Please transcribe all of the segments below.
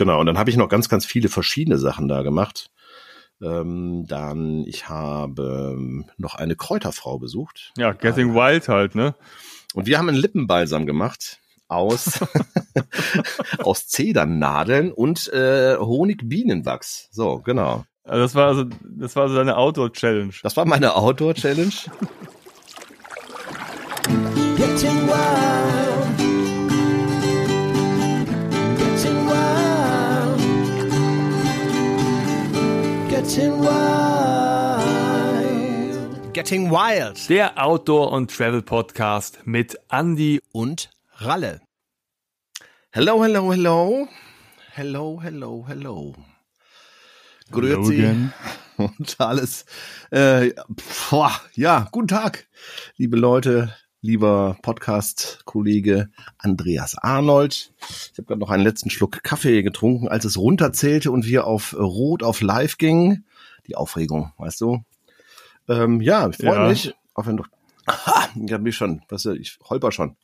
Genau, und dann habe ich noch ganz, ganz viele verschiedene Sachen da gemacht. Ähm, dann, ich habe ähm, noch eine Kräuterfrau besucht. Ja, Getting Wild halt, ne? Und wir haben einen Lippenbalsam gemacht aus, aus Zedernadeln und äh, Honigbienenwachs. So, genau. Also das war also, das war also deine Outdoor-Challenge. Das war meine Outdoor-Challenge. Getting wild. Getting Wild Der Outdoor- und Travel-Podcast mit Andy und Ralle. Hello, hello, hello. Hello, hello, hello. Grüezi und alles. Äh, boah, ja, guten Tag, liebe Leute, lieber Podcast-Kollege Andreas Arnold. Ich habe gerade noch einen letzten Schluck Kaffee getrunken, als es runterzählte und wir auf Rot auf Live gingen. Die Aufregung, weißt du? Ähm, ja, ich freue Ja. mich. Auch wenn du. Aha, ich hab mich schon, weißt du, ich holper schon.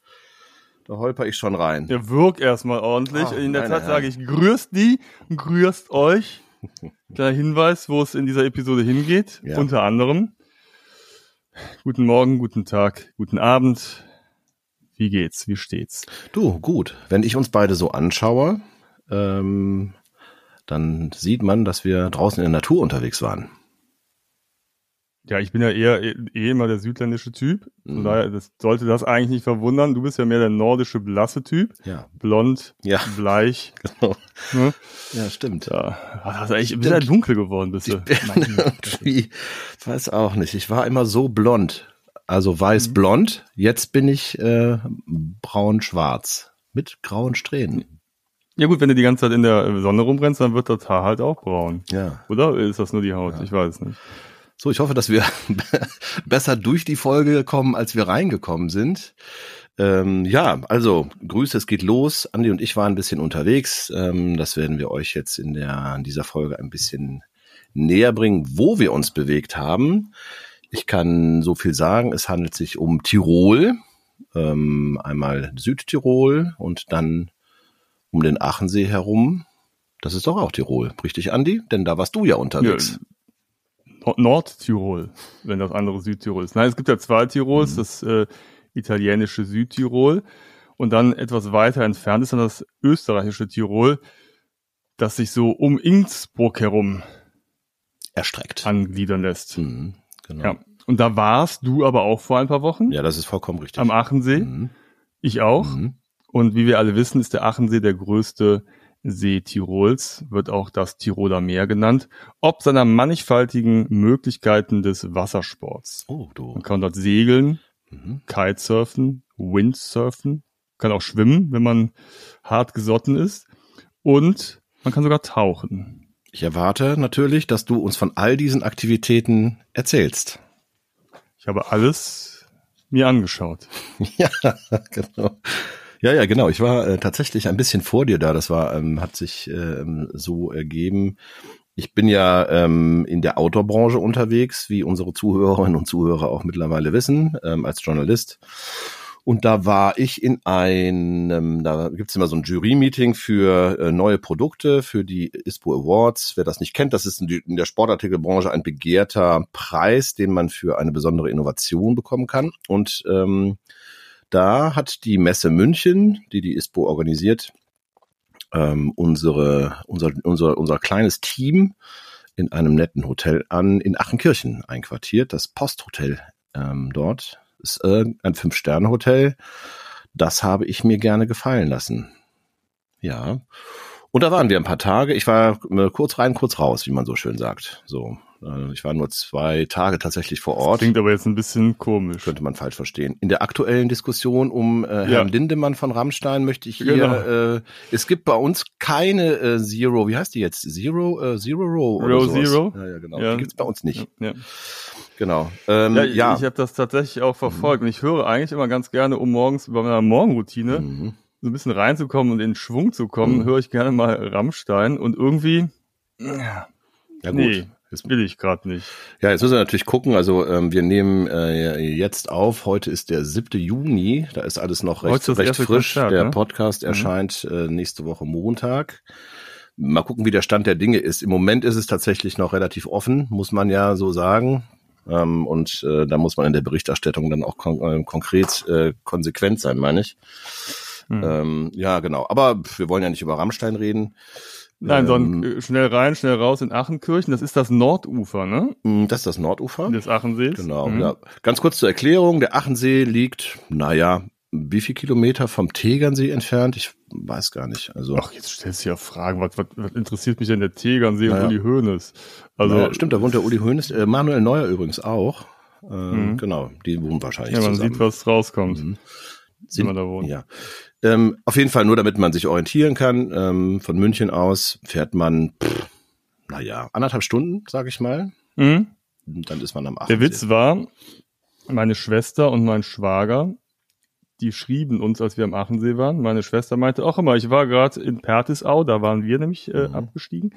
Da holper ich schon rein. Ja, wirk erstmal ordentlich. Ah, in der Tat sage ich, grüßt die, grüßt euch. Kleiner Hinweis, wo es in dieser Episode hingeht. Ja. Unter anderem. Guten Morgen, guten Tag, guten Abend. Wie geht's? Wie steht's? Du, gut. Wenn ich uns beide so anschaue, ähm, dann sieht man, dass wir draußen in der Natur unterwegs waren. Ja, ich bin ja eher eh, immer der südländische Typ. Von Mhm. daher das, sollte das eigentlich nicht verwundern. Du bist ja mehr der nordische blasse Typ. Ja, Blond, Ja. bleich. genau. Ne? Ja, stimmt. Ja, also echt, bist ja dunkel geworden, bist du. Irgendwie, weiß auch nicht. Ich war immer so blond. Also weiß-blond. Jetzt bin ich äh, braun-schwarz. Mit grauen Strähnen. Ja gut, wenn du die ganze Zeit in der Sonne rumrennst, dann wird das Haar halt auch braun. Ja. Oder ist das nur die Haut? Ich weiß nicht. So, ich hoffe, dass wir besser durch die Folge kommen, als wir reingekommen sind. Ähm, ja, also Grüße, es geht los. Andi und ich waren ein bisschen unterwegs. Ähm, das werden wir euch jetzt in, der, in dieser Folge ein bisschen näher bringen, wo wir uns bewegt haben. Ich kann so viel sagen, es handelt sich um Tirol, ähm, einmal Südtirol und dann um den Achensee herum. Das ist doch auch Tirol, richtig, Andi? Denn da warst du ja unterwegs. Nord- Nordtirol, wenn das andere Südtirol ist. Nein, es gibt ja zwei Tirols, Mhm. das äh, italienische Südtirol und dann etwas weiter entfernt ist dann das österreichische Tirol, das sich so um Innsbruck herum Erstreckt. angliedern lässt. Mhm, genau. Ja. Und da warst du aber auch vor ein paar Wochen Ja, das ist vollkommen richtig. am Achensee. Mhm. Ich auch. Mhm. Und wie wir alle wissen, ist der Achensee der größte See Tirols, wird auch das Tiroler Meer genannt, ob seiner mannigfaltigen Möglichkeiten des Wassersports. Oh, du. Man kann dort segeln, Mhm. Kitesurfen, Windsurfen, kann auch schwimmen, wenn man hart gesotten ist. Und man kann sogar tauchen. Ich erwarte natürlich, dass du uns von all diesen Aktivitäten erzählst. Ich habe alles mir angeschaut. ja, genau. Ja, ja, genau. Ich war äh, tatsächlich ein bisschen vor dir da. Das war, ähm, hat sich ähm, so ergeben. Ich bin ja ähm, in der Outdoor-Branche unterwegs, wie unsere Zuhörerinnen und Zuhörer auch mittlerweile wissen, ähm, als Journalist. Und da war ich in einem, da gibt's immer so ein Jury-Meeting für äh, neue Produkte, für die ISPO Awards. Wer das nicht kennt, das ist in, der Sportartikelbranche ein begehrter Preis, den man für eine besondere Innovation bekommen kann. Und ähm, da hat die Messe München, die die ISPO organisiert, ähm, unsere, unser, unser, unser kleines Team in einem netten Hotel an in Achenkirchen einquartiert, das Posthotel ähm, dort. Ist äh, ein Fünf-Sterne-Hotel. Das habe ich mir gerne gefallen lassen. Ja. Und da waren wir ein paar Tage. Ich war äh, kurz rein, kurz raus, wie man so schön sagt. So, ich war nur zwei Tage tatsächlich vor Ort Klingt aber jetzt ein bisschen komisch. könnte man falsch verstehen. In der aktuellen Diskussion um äh, Herrn Ja. Lindemann von Rammstein möchte ich hier, Genau. äh, es gibt bei uns keine äh, Zero, wie heißt die jetzt? Zero, äh, Zero Row oder Row sowas. Zero? Ja, ja, genau. Ja. Die gibt's bei uns nicht. Ja. Genau. Ähm, Ja, ja. ich, ich habe das tatsächlich auch verfolgt und ich höre eigentlich immer ganz gerne, um morgens bei meiner Morgenroutine Mhm. so ein bisschen reinzukommen und in Schwung zu kommen, Mhm. höre ich gerne mal Rammstein und irgendwie, ja, ja, gut. nee, Jetzt, will ich gerade nicht. ja, jetzt müssen wir natürlich gucken. Also ähm, wir nehmen äh, jetzt auf. Heute ist der 7. Juni. Da ist alles noch recht, das recht frisch. Konzert, der ne? Podcast erscheint äh, nächste Woche Montag. Mal gucken, wie der Stand der Dinge ist. Im Moment ist es tatsächlich noch relativ offen, muss man ja so sagen. Ähm, und äh, da muss man in der Berichterstattung dann auch kon äh, konkret äh, konsequent sein, meine ich. Hm. Ähm, ja, genau. Aber wir wollen ja nicht über Rammstein reden. Nein, ähm, sondern äh, schnell rein, schnell raus in Achenkirchen. Das ist das Nordufer, ne? mh, Das ist das Nordufer. Des Achensees. Genau, Mhm. ja. Ganz kurz zur Erklärung. Der Achensee liegt, naja, wie viel Kilometer vom Tegernsee entfernt? Ich weiß gar nicht. Also, Ach, jetzt stellst du ja Fragen. Was, was, was interessiert mich denn der Tegernsee Naja. und Uli Hoeneß? Also, naja, stimmt, da wohnt der Uli Hoeneß, äh, Manuel Neuer übrigens auch. Ähm, Mhm. Genau, die wohnen wahrscheinlich ja, man zusammen. sieht, was rauskommt, Mhm. wenn man da wohnt. Ja. Ähm, auf jeden Fall nur, damit man sich orientieren kann. Ähm, von München aus fährt man, pff, naja, anderthalb Stunden, sag ich mal. Mhm. Und Dann ist man am Achensee. Der Witz war, meine Schwester und mein Schwager, die schrieben uns, als wir am Achensee waren. Meine Schwester meinte auch immer, ich war gerade in Pertisau, da waren wir nämlich äh, Mhm. abgestiegen.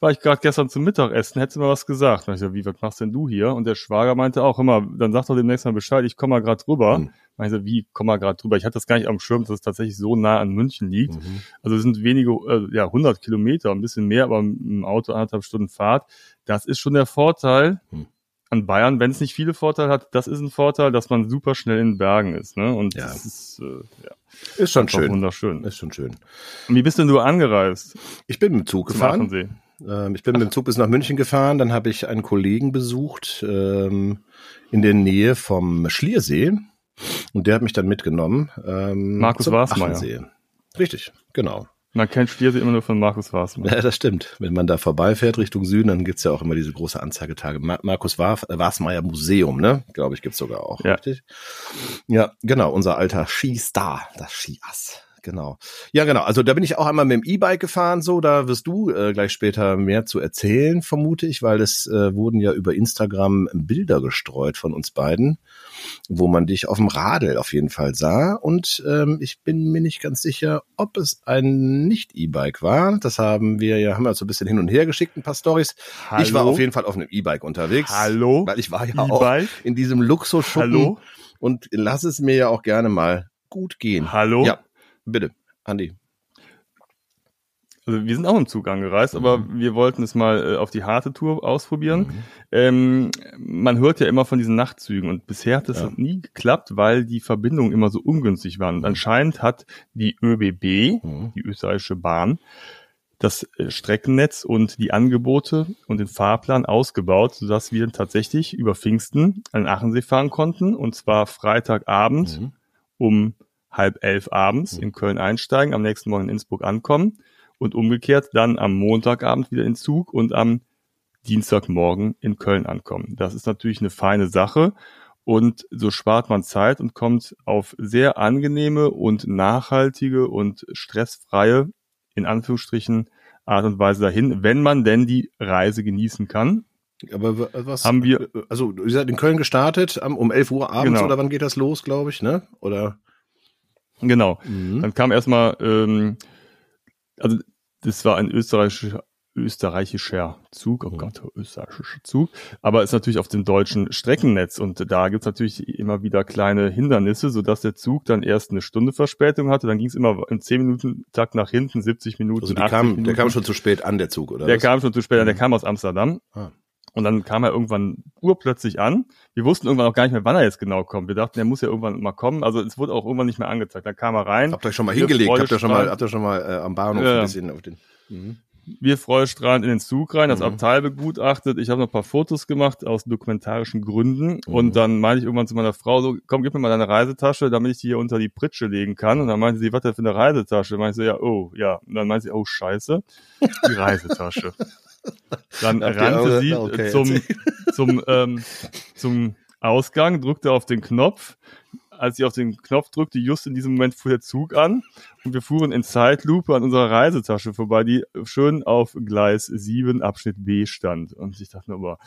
War ich gerade gestern zum Mittagessen, hättest du mal was gesagt. Und ich so, wie, was machst denn du hier? Und der Schwager meinte auch immer, dann sag doch demnächst mal Bescheid, ich komme mal gerade rüber. Mhm. Ich so, wie, komm mal gerade drüber. Ich hatte das gar nicht am Schirm, dass es tatsächlich so nah an München liegt. Mhm. Also es sind wenige, äh, ja, 100 Kilometer, ein bisschen mehr, aber im Auto anderthalb Stunden Fahrt. Das ist schon der Vorteil Hm. an Bayern, wenn es nicht viele Vorteile hat. Das ist ein Vorteil, dass man super schnell in Bergen ist. Ne? Und Ja. das ist äh, ja, Ist schon schön. wunderschön. Ist schon schön. Und wie bist denn du angereist Ich bin mit dem Zug gefahren. Ähm, ich bin mit dem Zug bis nach München gefahren, dann habe ich einen Kollegen besucht ähm, in der Nähe vom Schliersee und der hat mich dann mitgenommen. Ähm, Markus Wasmeier. Achensee. Richtig, genau. Man kennt Schliersee immer nur von Markus Wasmann. Ja, das stimmt. Wenn man da vorbeifährt Richtung Süden, dann gibt's ja auch immer diese große Anzeigetage. Ma Markus Wa- Wasmeier Museum, ne? Glaube ich, gibt's sogar auch. Ja. Richtig? Ja, genau. Unser alter Skistar, das Skiass. Genau. Ja, genau. Also da bin ich auch einmal mit dem E-Bike gefahren, so. Da wirst du äh, gleich später mehr zu erzählen, vermute ich, weil es äh, wurden ja über Instagram Bilder gestreut von uns beiden, wo man dich auf dem Radl auf jeden Fall sah. Und ähm, ich bin mir nicht ganz sicher, ob es ein Nicht-E-Bike war. Das haben wir ja, haben wir so ein bisschen hin und her geschickt, ein paar Stories. Ich war auf jeden Fall auf einem E-Bike unterwegs. Hallo? Weil ich war ja auch in diesem Luxusschuppen Hallo? und lass es mir ja auch gerne mal gut gehen. Hallo? Ja, bitte, Andi. Also wir sind auch im Zug angereist, aber Mhm. wir wollten es mal äh, auf die harte Tour ausprobieren. Ähm, man hört ja immer von diesen Nachtzügen und bisher hat das Ja. nie geklappt, weil die Verbindungen immer so ungünstig waren. Und anscheinend hat die ÖBB, Mhm. die österreichische Bahn, das äh, Streckennetz und die Angebote und den Fahrplan ausgebaut, sodass wir tatsächlich über Pfingsten an Achensee fahren konnten und zwar Freitagabend Mhm. um halb elf abends Mhm. in Köln einsteigen, am nächsten Morgen in Innsbruck ankommen und umgekehrt dann am Montagabend wieder in Zug und am Dienstagmorgen in Köln ankommen. Das ist natürlich eine feine Sache und so spart man Zeit und kommt auf sehr angenehme und nachhaltige und stressfreie, in Anführungsstrichen, Art und Weise dahin, wenn man denn die Reise genießen kann. Aber was Haben wir- Also, ihr seid in Köln gestartet um 11 Uhr abends Genau. oder wann geht das los, glaube ich, ne? Oder? Genau. Mhm. Dann kam erstmal, ähm, also das war ein österreichischer, österreichischer Zug, oh Mhm. Gott, österreichischer Zug, aber ist natürlich auf dem deutschen Streckennetz und da gibt's natürlich immer wieder kleine Hindernisse, sodass der Zug dann erst eine Stunde Verspätung hatte, dann ging's immer im 10 Minuten Takt nach hinten, 70 Minuten, Also die 80 kam, Minuten. der kam schon zu spät an, der Zug, oder? Der was? kam schon zu spät, an, der Mhm. kam aus Amsterdam. Ah. Und dann kam er irgendwann urplötzlich an. Wir wussten irgendwann auch gar nicht mehr, wann er jetzt genau kommt. Wir dachten, der muss ja irgendwann mal kommen. Also es wurde auch irgendwann nicht mehr angezeigt. Dann kam er rein. Habt ihr euch schon mal hingelegt? Habt ihr schon mal, habt ihr schon mal äh, am Bahnhof Ja. ein bisschen auf den. Mhm. Wir freudestrahlend in den Zug rein, das Mhm. Abteil begutachtet. Ich habe noch ein paar Fotos gemacht aus dokumentarischen Gründen. Mhm. Und dann meinte ich irgendwann zu meiner Frau so, komm, gib mir mal deine Reisetasche, damit ich die hier unter die Pritsche legen kann. Und dann meinte sie, was denn für eine Reisetasche? Dann meinte ich so, ja, oh, ja. Und dann meinte sie, oh, scheiße, die Reisetasche. Dann Habt rannte sie okay, zum, zum, ähm, zum Ausgang, drückte auf den Knopf. Als sie auf den Knopf drückte, just in diesem Moment fuhr der Zug an und wir fuhren in Zeitlupe an unserer Reisetasche vorbei, die schön auf Gleis 7 Abschnitt B stand. Und ich dachte mir aber,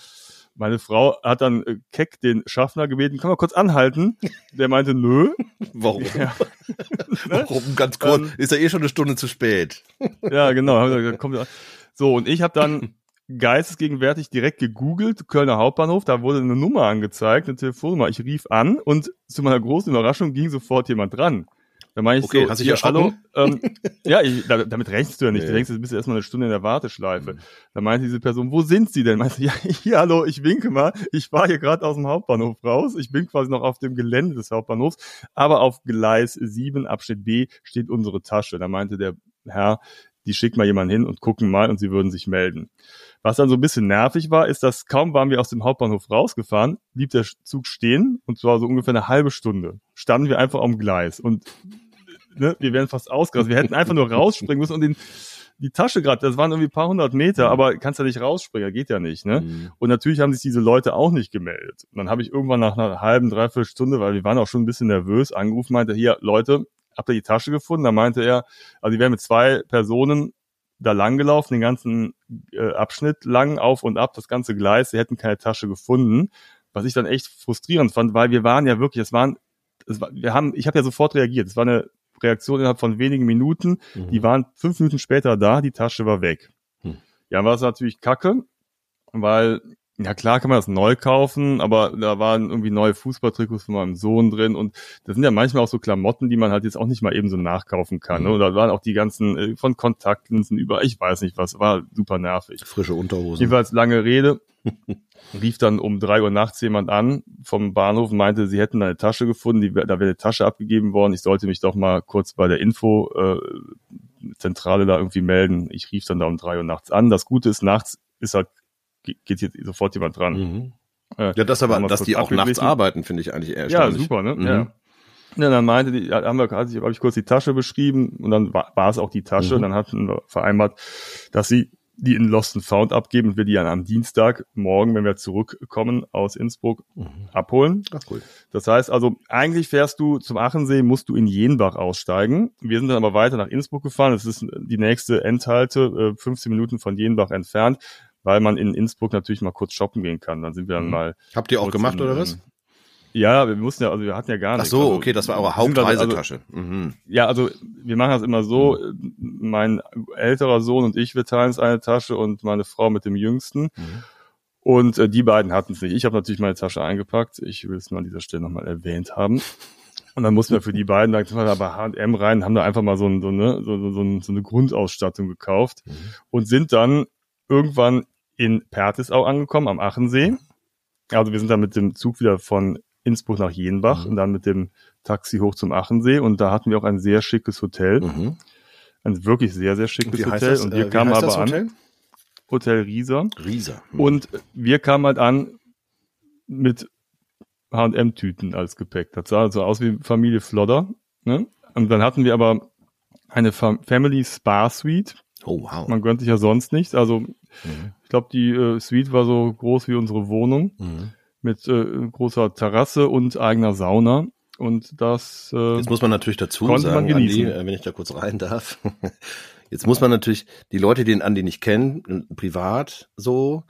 meine Frau hat dann äh, keck den Schaffner gebeten, kann man kurz anhalten? Der meinte, nö. Warum? Ja, Warum? Ganz kurz. Ähm, ist ja eh schon eine Stunde zu spät. ja genau. Gesagt, kommt ja. So, und ich habe dann geistesgegenwärtig direkt gegoogelt, Kölner Hauptbahnhof, da wurde eine Nummer angezeigt, eine Telefonnummer. Ich rief an und zu meiner großen Überraschung ging sofort jemand dran. Da meine ich Okay, so, hast hier, hallo, ähm, ja, ich, da, damit rechnest du ja nicht. Nee. Du denkst, du bist erstmal eine Stunde in der Warteschleife. Mhm. Da meinte diese Person, wo sind Sie denn? Meinte ja, hier, hallo, ich winke mal. Ich fahre hier gerade aus dem Hauptbahnhof raus. Ich bin quasi noch auf dem Gelände des Hauptbahnhofs. Aber auf Gleis 7, Abschnitt B, steht unsere Tasche. Da meinte der Herr, die schickt mal jemanden hin und gucken mal und sie würden sich melden. Was dann so ein bisschen nervig war, ist, dass kaum waren wir aus dem Hauptbahnhof rausgefahren, blieb der Zug stehen und zwar so ungefähr eine halbe Stunde. Standen wir einfach am Gleis und ne, wir wären fast ausgerastet. Wir hätten einfach nur rausspringen müssen und den, die Tasche gerade, das waren irgendwie ein paar hundert Meter, aber kannst ja nicht rausspringen, geht ja nicht. Ne? Mhm. Und natürlich haben sich diese Leute auch nicht gemeldet. Und dann habe ich irgendwann nach einer halben, dreiviertel Stunde, weil wir waren auch schon ein bisschen nervös, angerufen, meinte, hier, Leute, habt ihr die Tasche gefunden? Da meinte er, also die wären mit zwei Personen da lang gelaufen, den ganzen äh, Abschnitt lang, auf und ab, das ganze Gleis, sie hätten keine Tasche gefunden. Was ich dann echt frustrierend fand, weil wir waren ja wirklich, es waren, es war, wir haben, ich habe ja sofort reagiert. Es war eine Reaktion innerhalb von wenigen Minuten. Die Mhm. waren fünf Minuten später da, die Tasche war weg. Hm. Ja, war es natürlich kacke, weil, ja klar kann man das neu kaufen, aber da waren irgendwie neue Fußballtrikots von meinem Sohn drin und das sind ja manchmal auch so Klamotten, die man halt jetzt auch nicht mal eben so nachkaufen kann. Ne? Mhm. Und da waren auch die ganzen äh, von Kontaktlinsen über, ich weiß nicht was, war super nervig. Frische Unterhosen. Jedenfalls lange Rede. Rief dann um drei Uhr nachts jemand an vom Bahnhof und meinte, sie hätten eine Tasche gefunden, die, da wäre eine Tasche abgegeben worden. Ich sollte mich doch mal kurz bei der Info äh, Zentrale da irgendwie melden. Ich rief dann da um drei Uhr nachts an. Das Gute ist, nachts ist halt, geht jetzt sofort jemand dran. Mhm. Äh, Ja, das aber, dass die auch nachts arbeiten, finde ich eigentlich eher Ja, super, ne? Mhm. Ja. Ja, dann meinte die, haben wir, ich, habe ich kurz die Tasche beschrieben und dann war, war es auch die Tasche. Mhm. Und dann hatten wir vereinbart, dass sie die in Lost and Found abgeben und wir die dann am Dienstag morgen, wenn wir zurückkommen aus Innsbruck, Mhm. abholen. Ach, cool. Das heißt also, eigentlich fährst du zum Achensee, musst du in Jenbach aussteigen. Wir sind dann aber weiter nach Innsbruck gefahren. Das ist die nächste Endhalte, äh, 15 Minuten von Jenbach entfernt, weil man in Innsbruck natürlich mal kurz shoppen gehen kann. Dann sind wir dann Mhm. mal Habt ihr auch gemacht in, oder was? ähm, Ja, wir mussten ja, also wir hatten ja gar Ach nichts. so, also, okay, das war eure also- Hauptreisetasche. Mhm. ja, also wir machen das immer so, äh, mein älterer Sohn und ich, wir teilen uns eine Tasche und meine Frau mit dem Jüngsten. Mhm. Und äh, die beiden hatten es nicht. Ich habe natürlich meine Tasche eingepackt. Ich will es mal an dieser Stelle nochmal erwähnt haben. Und dann mussten wir für die beiden, dann sind wir da bei H&M rein, haben da einfach mal so, ein, so, eine, so, so, so eine Grundausstattung gekauft Mhm. und sind dann irgendwann in Pertisau angekommen, am Achensee. Also wir sind dann mit dem Zug wieder von Innsbruck nach Jenbach Mhm. und dann mit dem Taxi hoch zum Achensee. Und da hatten wir auch ein sehr schickes Hotel. Mhm. Ein wirklich sehr, sehr schickes Wie Hotel. Und äh, wir wie kamen aber das an, Hotel? Hotel Rieser. Rieser. Mhm. Und wir kamen halt an mit H&M-Tüten als Gepäck. Das sah so aus wie Familie Flodder. Ne? Und dann hatten wir aber eine Fam Family Spa Suite. Oh, wow. Man gönnt sich ja sonst nichts. Also Mhm. ich glaube, die äh, Suite war so groß wie unsere Wohnung Mhm. mit äh, großer Terrasse und eigener Sauna. Und das äh, Jetzt muss man natürlich dazu sagen, genießen. Andi, äh, wenn ich da kurz rein darf. Jetzt muss man natürlich die Leute, die den Andi nicht kennen, privat so.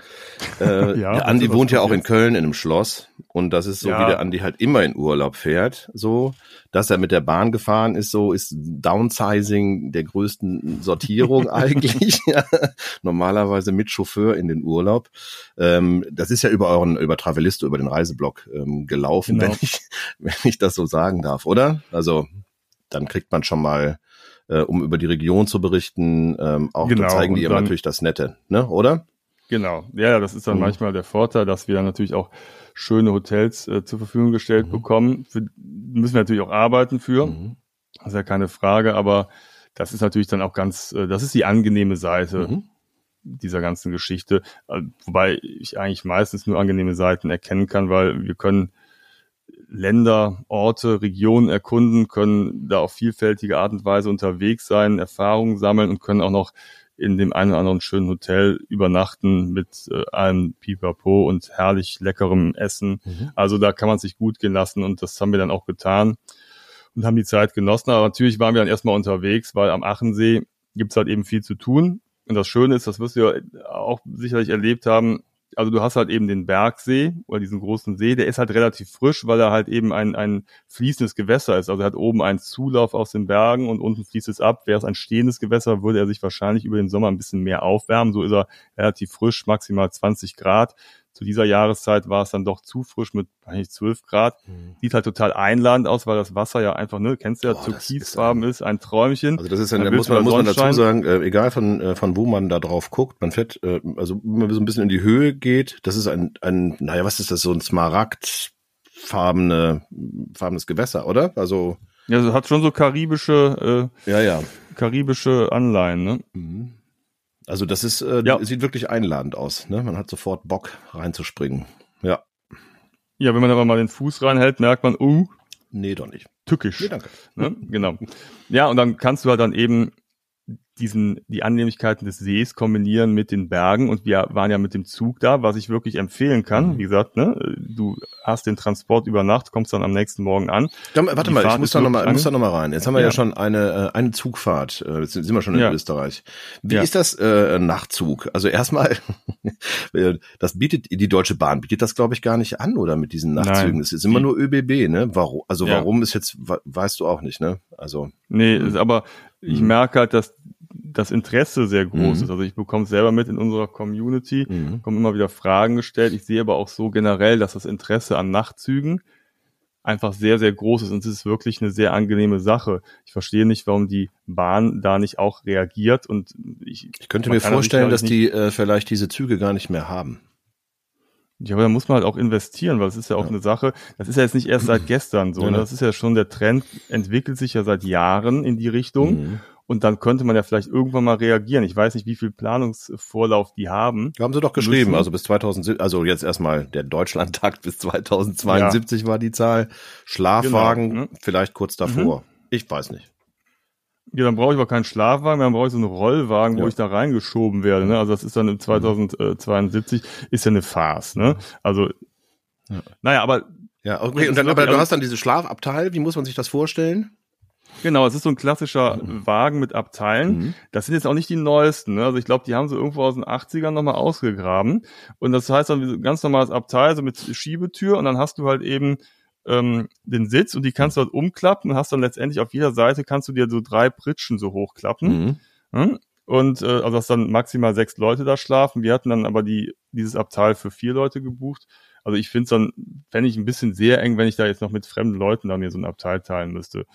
Äh, Ja, der Andi was wohnt ja auch in jetzt? Köln in einem Schloss und das ist so, Ja. wie der Andi halt immer in Urlaub fährt. So, dass er mit der Bahn gefahren ist, so ist Downsizing der größten Sortierung eigentlich. Normalerweise mit Chauffeur in den Urlaub. Ähm, das ist ja über euren über Travelisto über den Reiseblog ähm, gelaufen, Genau. wenn ich wenn ich das so sagen darf, oder? Also dann kriegt man schon mal, äh, um über die Region zu berichten, ähm, auch Genau, zeigen die dann- natürlich das Nette, ne? Oder? Genau, ja, ja, das ist dann Mhm. manchmal der Vorteil, dass wir dann natürlich auch schöne Hotels äh, zur Verfügung gestellt Mhm. bekommen. Für, müssen wir natürlich auch arbeiten für, Mhm. das ist ja keine Frage, aber das ist natürlich dann auch ganz, äh, das ist die angenehme Seite Mhm. dieser ganzen Geschichte, äh, wobei ich eigentlich meistens nur angenehme Seiten erkennen kann, weil wir können Länder, Orte, Regionen erkunden, können da auf vielfältige Art und Weise unterwegs sein, Erfahrungen sammeln und können auch noch in dem einen oder anderen schönen Hotel übernachten mit äh, allem Pipapo und herrlich leckerem Essen. Mhm. Also da kann man sich gut gehen lassen und das haben wir dann auch getan und haben die Zeit genossen. Aber natürlich waren wir dann erstmal unterwegs, weil am Achensee gibt's halt eben viel zu tun. Und das Schöne ist, das wirst du ja auch sicherlich erlebt haben, also du hast halt eben den Bergsee oder diesen großen See, der ist halt relativ frisch, weil er halt eben ein, ein fließendes Gewässer ist. Also er hat oben einen Zulauf aus den Bergen und unten fließt es ab. Wäre es ein stehendes Gewässer, würde er sich wahrscheinlich über den Sommer ein bisschen mehr aufwärmen. So ist er relativ frisch, maximal 20 Grad. Zu dieser Jahreszeit war es dann doch zu frisch mit eigentlich 12 Grad. Sieht halt total einladend aus, weil das Wasser ja einfach, ne, kennst du ja, Boah, türkisfarben ist, ein Träumchen. Also das ist Dann da muss man, muss man dazu sagen, äh, egal von, äh, von wo man da drauf guckt, man fährt, äh, also wenn man so ein bisschen in die Höhe geht, das ist ein, ein, naja, was ist das, so ein smaragdfarbene, farbenes Gewässer, oder? Also, Ja, also hat schon so karibische, ja, ja. äh, karibische Anleihen, ne? Mhm. Also das ist, äh, Ja. sieht wirklich einladend aus, ne? Man hat sofort Bock reinzuspringen. Ja. Ja, wenn man aber mal den Fuß reinhält, merkt man, uh, Nee, doch nicht. tückisch. Nee, danke. Ne? Genau. Ja, und dann kannst du halt dann eben diesen, die Annehmlichkeiten des Sees kombinieren mit den Bergen und wir waren ja mit dem Zug da, was ich wirklich empfehlen kann. Mhm. Wie gesagt, ne, du hast den Transport über Nacht, kommst dann am nächsten Morgen an. Ja, warte Die mal, ich Fahrt muss ist da nochmal, muss da noch mal rein. Jetzt haben wir ja, Ja. schon eine, äh, eine Zugfahrt. Äh, Jetzt sind wir schon in Ja. Österreich. Wie Ja. ist das äh, Nachtzug? Also erstmal, äh, das bietet die Deutsche Bahn bietet das, glaube ich, gar nicht an, oder mit diesen Nachtzügen. Nein. Es ist immer nur ÖBB, ne? Warum? Also warum ist jetzt, we- weißt du auch nicht, ne? Also Nee, ist aber ich Mhm. merke halt, dass das Interesse sehr groß Mhm. ist. Also ich bekomme es selber mit in unserer Community, mhm. kommen immer wieder Fragen gestellt. Ich sehe aber auch so generell, dass das Interesse an Nachtzügen einfach sehr, sehr groß ist und es ist wirklich eine sehr angenehme Sache. Ich verstehe nicht, warum die Bahn da nicht auch reagiert und ich, ich könnte mir vorstellen, dass die äh, vielleicht diese Züge gar nicht mehr haben. Ja, aber da muss man halt auch investieren, weil es ist ja auch Ja. eine Sache, das ist ja jetzt nicht erst seit gestern so, Ja, ne? ne? das ist ja schon der Trend, entwickelt sich ja seit Jahren in die Richtung Mhm. und dann könnte man ja vielleicht irgendwann mal reagieren. Ich weiß nicht, wie viel Planungsvorlauf die haben. Haben sie doch geschrieben, Müssen. also bis 2000, also jetzt erstmal der Deutschlandtakt bis 2072 war die Zahl. Schlafwagen Genau, ne? vielleicht kurz davor. Ich weiß nicht. Ja, dann brauche ich aber keinen Schlafwagen, dann brauche ich so einen Rollwagen, wo Ja. ich da reingeschoben werde. Ne? Also das ist dann im 2072, ist ja eine Farce. Ne? Also, Ja. naja, aber Ja, okay. Und dann, aber du hast dann dieses Schlafabteil. Wie muss man sich das vorstellen? genau, es ist so ein klassischer Wagen mit Abteilen. Mhm. Das sind jetzt auch nicht die neuesten. Ne? Also ich glaube, die haben sie irgendwo aus den 80ern nochmal ausgegraben. Und das heißt dann wie so ein ganz normales Abteil, so mit Schiebetür. Und dann hast du halt eben ähm, den Sitz und die kannst du halt umklappen und hast dann letztendlich auf jeder Seite kannst du dir so drei Pritschen so hochklappen. Mhm. Hm? Und äh, also dass dann maximal sechs Leute da schlafen. Wir hatten dann aber die dieses Abteil für vier Leute gebucht. Also ich finde es dann, fände ich ein bisschen sehr eng, wenn ich da jetzt noch mit fremden Leuten da mir so ein Abteil teilen müsste.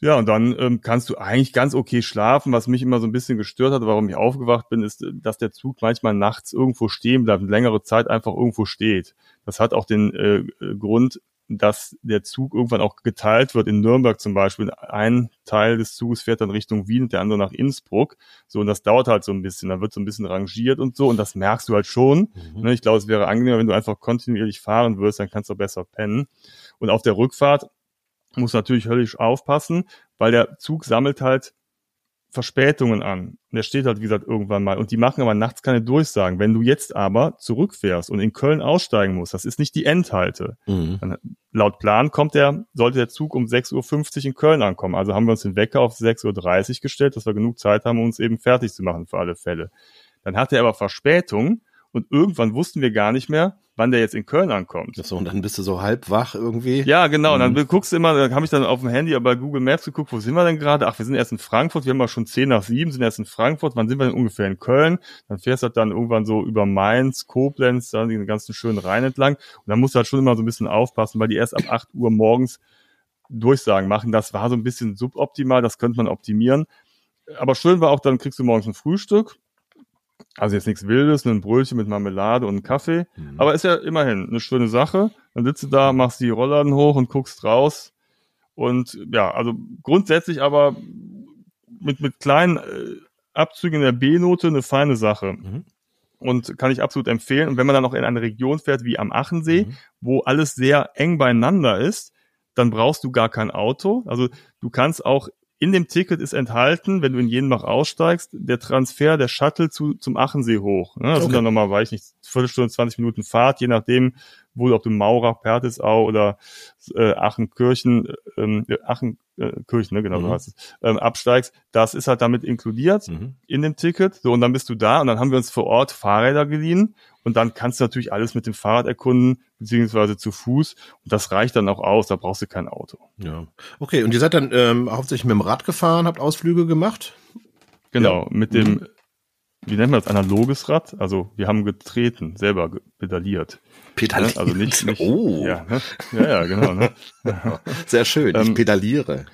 Ja, und dann ähm, kannst du eigentlich ganz okay schlafen. Was mich immer so ein bisschen gestört hat, warum ich aufgewacht bin, ist, äh, dass der Zug manchmal nachts irgendwo stehen bleibt und längere Zeit einfach irgendwo steht. Das hat auch den äh, äh, Grund, dass der Zug irgendwann auch geteilt wird. In Nürnberg zum Beispiel, ein Teil des Zuges fährt dann Richtung Wien und der andere nach Innsbruck. So, und das dauert halt so ein bisschen. Da wird so ein bisschen rangiert und so. Und das merkst du halt schon. Mhm. Ne, ich glaube, es wäre angenehmer, wenn du einfach kontinuierlich fahren würdest, dann kannst du besser pennen. Und auf der Rückfahrt muss natürlich höllisch aufpassen, weil der Zug sammelt halt Verspätungen an. Und der steht halt, wie gesagt, irgendwann mal. Und die machen aber nachts keine Durchsagen. Wenn du jetzt aber zurückfährst und in Köln aussteigen musst, das ist nicht die Endhalte. Mhm. Laut Plan kommt der, sollte der Zug um 6.50 Uhr in Köln ankommen. Also haben wir uns den Wecker auf 6.30 Uhr gestellt, dass wir genug Zeit haben, um uns eben fertig zu machen für alle Fälle. Dann hatte er aber Verspätung und irgendwann wussten wir gar nicht mehr, wann der jetzt in Köln ankommt. So, und dann bist du so halb wach irgendwie. Ja, genau. Und Mhm. dann guckst du immer, da habe ich dann auf dem Handy bei Google Maps geguckt, wo sind wir denn gerade? Ach, wir sind erst in Frankfurt, wir haben ja schon 10 nach 7, sind erst in Frankfurt, wann sind wir denn ungefähr in Köln? Dann fährst du halt dann irgendwann so über Mainz, Koblenz, dann den ganzen schönen Rhein entlang. Und dann musst du halt schon immer so ein bisschen aufpassen, weil die erst ab 8 Uhr morgens Durchsagen machen. Das war so ein bisschen suboptimal, das könnte man optimieren. Aber schön war auch, dann kriegst du morgens ein Frühstück. Also jetzt nichts Wildes, nur ein Brötchen mit Marmelade und Kaffee. Mhm. Aber ist ja immerhin eine schöne Sache. Dann sitzt du da, machst die Rollladen hoch und guckst raus. Und ja, also grundsätzlich aber mit, mit kleinen äh, Abzügen der B-Note eine feine Sache. Mhm. Und kann ich absolut empfehlen. Und wenn man dann noch in eine Region fährt wie am Achensee, Mhm. wo alles sehr eng beieinander ist, dann brauchst du gar kein Auto. Also du kannst auch in dem Ticket ist enthalten, wenn du in Jenbach aussteigst, der Transfer der Shuttle zu, zum Achensee hoch. Ne? Das sind Okay. dann nochmal, weiß ich nicht, Viertelstunde, 20 Minuten Fahrt, je nachdem, du, ob du Maurach, Pertisau oder äh, Achenkirchen, ähm, äh, Achenkirchen, ne, genau, so Mhm. heißt es, ähm, absteigst. Das ist halt damit inkludiert Mhm. in dem Ticket. So, und dann bist du da und dann haben wir uns vor Ort Fahrräder geliehen und dann kannst du natürlich alles mit dem Fahrrad erkunden, beziehungsweise zu Fuß. Und das reicht dann auch aus, da brauchst du kein Auto. Ja. Okay, und ihr seid dann ähm, hauptsächlich mit dem Rad gefahren, habt Ausflüge gemacht? Genau, mit dem wie nennt man das, analoges Rad. Also wir haben getreten, selber pedaliert. Pedalieren. Ne? Also nicht, nicht oh, ja, ne? ja, ja, genau. Ne? sehr schön. ich Ähm, pedaliere.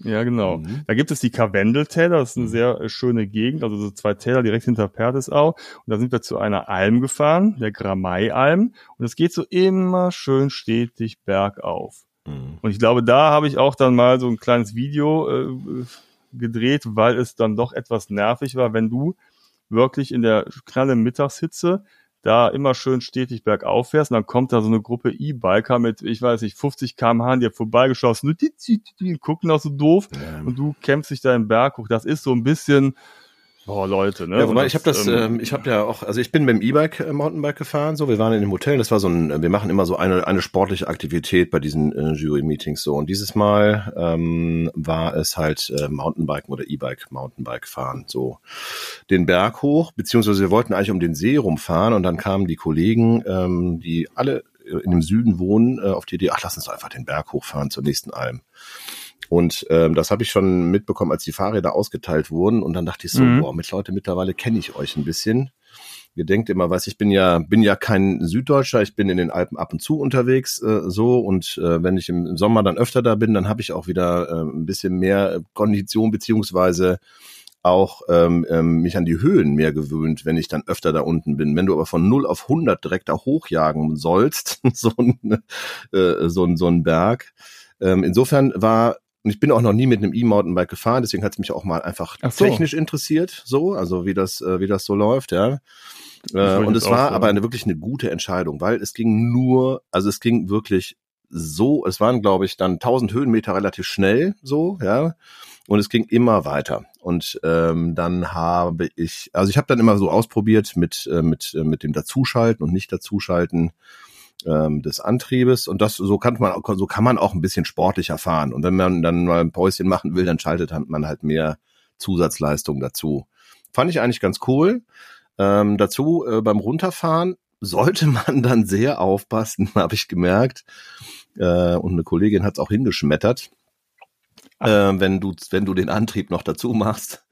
Ja, genau. Mhm. Da gibt es die Karwendeltäler, das ist eine sehr äh, schöne Gegend, also so zwei Täler direkt hinter Pertesau. Und da sind wir zu einer Alm gefahren, der Gramei-Alm. Und es geht so immer schön stetig bergauf. Mhm. Und ich glaube, da habe ich auch dann mal so ein kleines Video äh, gedreht, weil es dann doch etwas nervig war, wenn du wirklich in der knalle Mittagshitze da immer schön stetig bergauf fährst und dann kommt da so eine Gruppe E-Biker mit, ich weiß nicht, 50 km/h an dir vorbeigeschossen und die, die, die gucken auch so doof Ähm, und du kämpfst dich da im Berg hoch. Das ist so ein bisschen, boah, Leute, ne? Ja, wobei ich habe das, ähm, ähm, ich habe ja auch, also ich bin mit dem E-Bike äh, Mountainbike gefahren, so, wir waren in dem Hotel, das war so ein, wir machen immer so eine eine sportliche Aktivität bei diesen äh, Jury-Meetings so und dieses Mal ähm, war es halt äh, Mountainbiken oder E-Bike Mountainbike fahren, so den Berg hoch, beziehungsweise wir wollten eigentlich um den See rumfahren und dann kamen die Kollegen, ähm, die alle äh, in dem Süden wohnen, äh, auf die Idee, ach lass uns doch einfach den Berg hochfahren zur nächsten Alm. Und ähm, das habe ich schon mitbekommen, als die Fahrräder ausgeteilt wurden. Und dann dachte ich so, Mhm. boah, mit Leute, mittlerweile kenne ich euch ein bisschen. Ihr denkt immer, was ich bin ja bin ja kein Süddeutscher, ich bin in den Alpen ab und zu unterwegs äh, so und äh, wenn ich im, Sommer dann öfter da bin, dann habe ich auch wieder äh, ein bisschen mehr Kondition beziehungsweise auch ähm, ähm, mich an die Höhen mehr gewöhnt, wenn ich dann öfter da unten bin. Wenn du aber von 0 auf 100 direkt da hochjagen sollst, so ein, äh, so ein, so ein Berg. Ähm, insofern war und ich bin auch noch nie mit einem E-Mountainbike gefahren, deswegen hat es mich auch mal einfach Ach so. technisch interessiert, so, also wie das, äh, wie das so läuft, ja. Äh, und es war sagen. aber eine, wirklich eine gute Entscheidung, weil es ging nur, also es ging wirklich so, es waren glaube ich dann 1000 Höhenmeter relativ schnell, so, ja. Und es ging immer weiter. Und ähm, dann habe ich, also ich habe dann immer so ausprobiert mit äh, mit äh, mit dem Dazuschalten und nicht Dazuschalten ähm, des Antriebes und das so kann man auch- so kann man auch ein bisschen sportlicher fahren und wenn man dann mal ein Päuschen machen will, dann schaltet man halt mehr Zusatzleistung dazu. Fand ich eigentlich ganz cool. Ähm, dazu äh, beim Runterfahren sollte man dann sehr aufpassen, habe ich gemerkt. Äh, und eine Kollegin hat es auch hingeschmettert. Äh, wenn du wenn du den Antrieb noch dazu machst,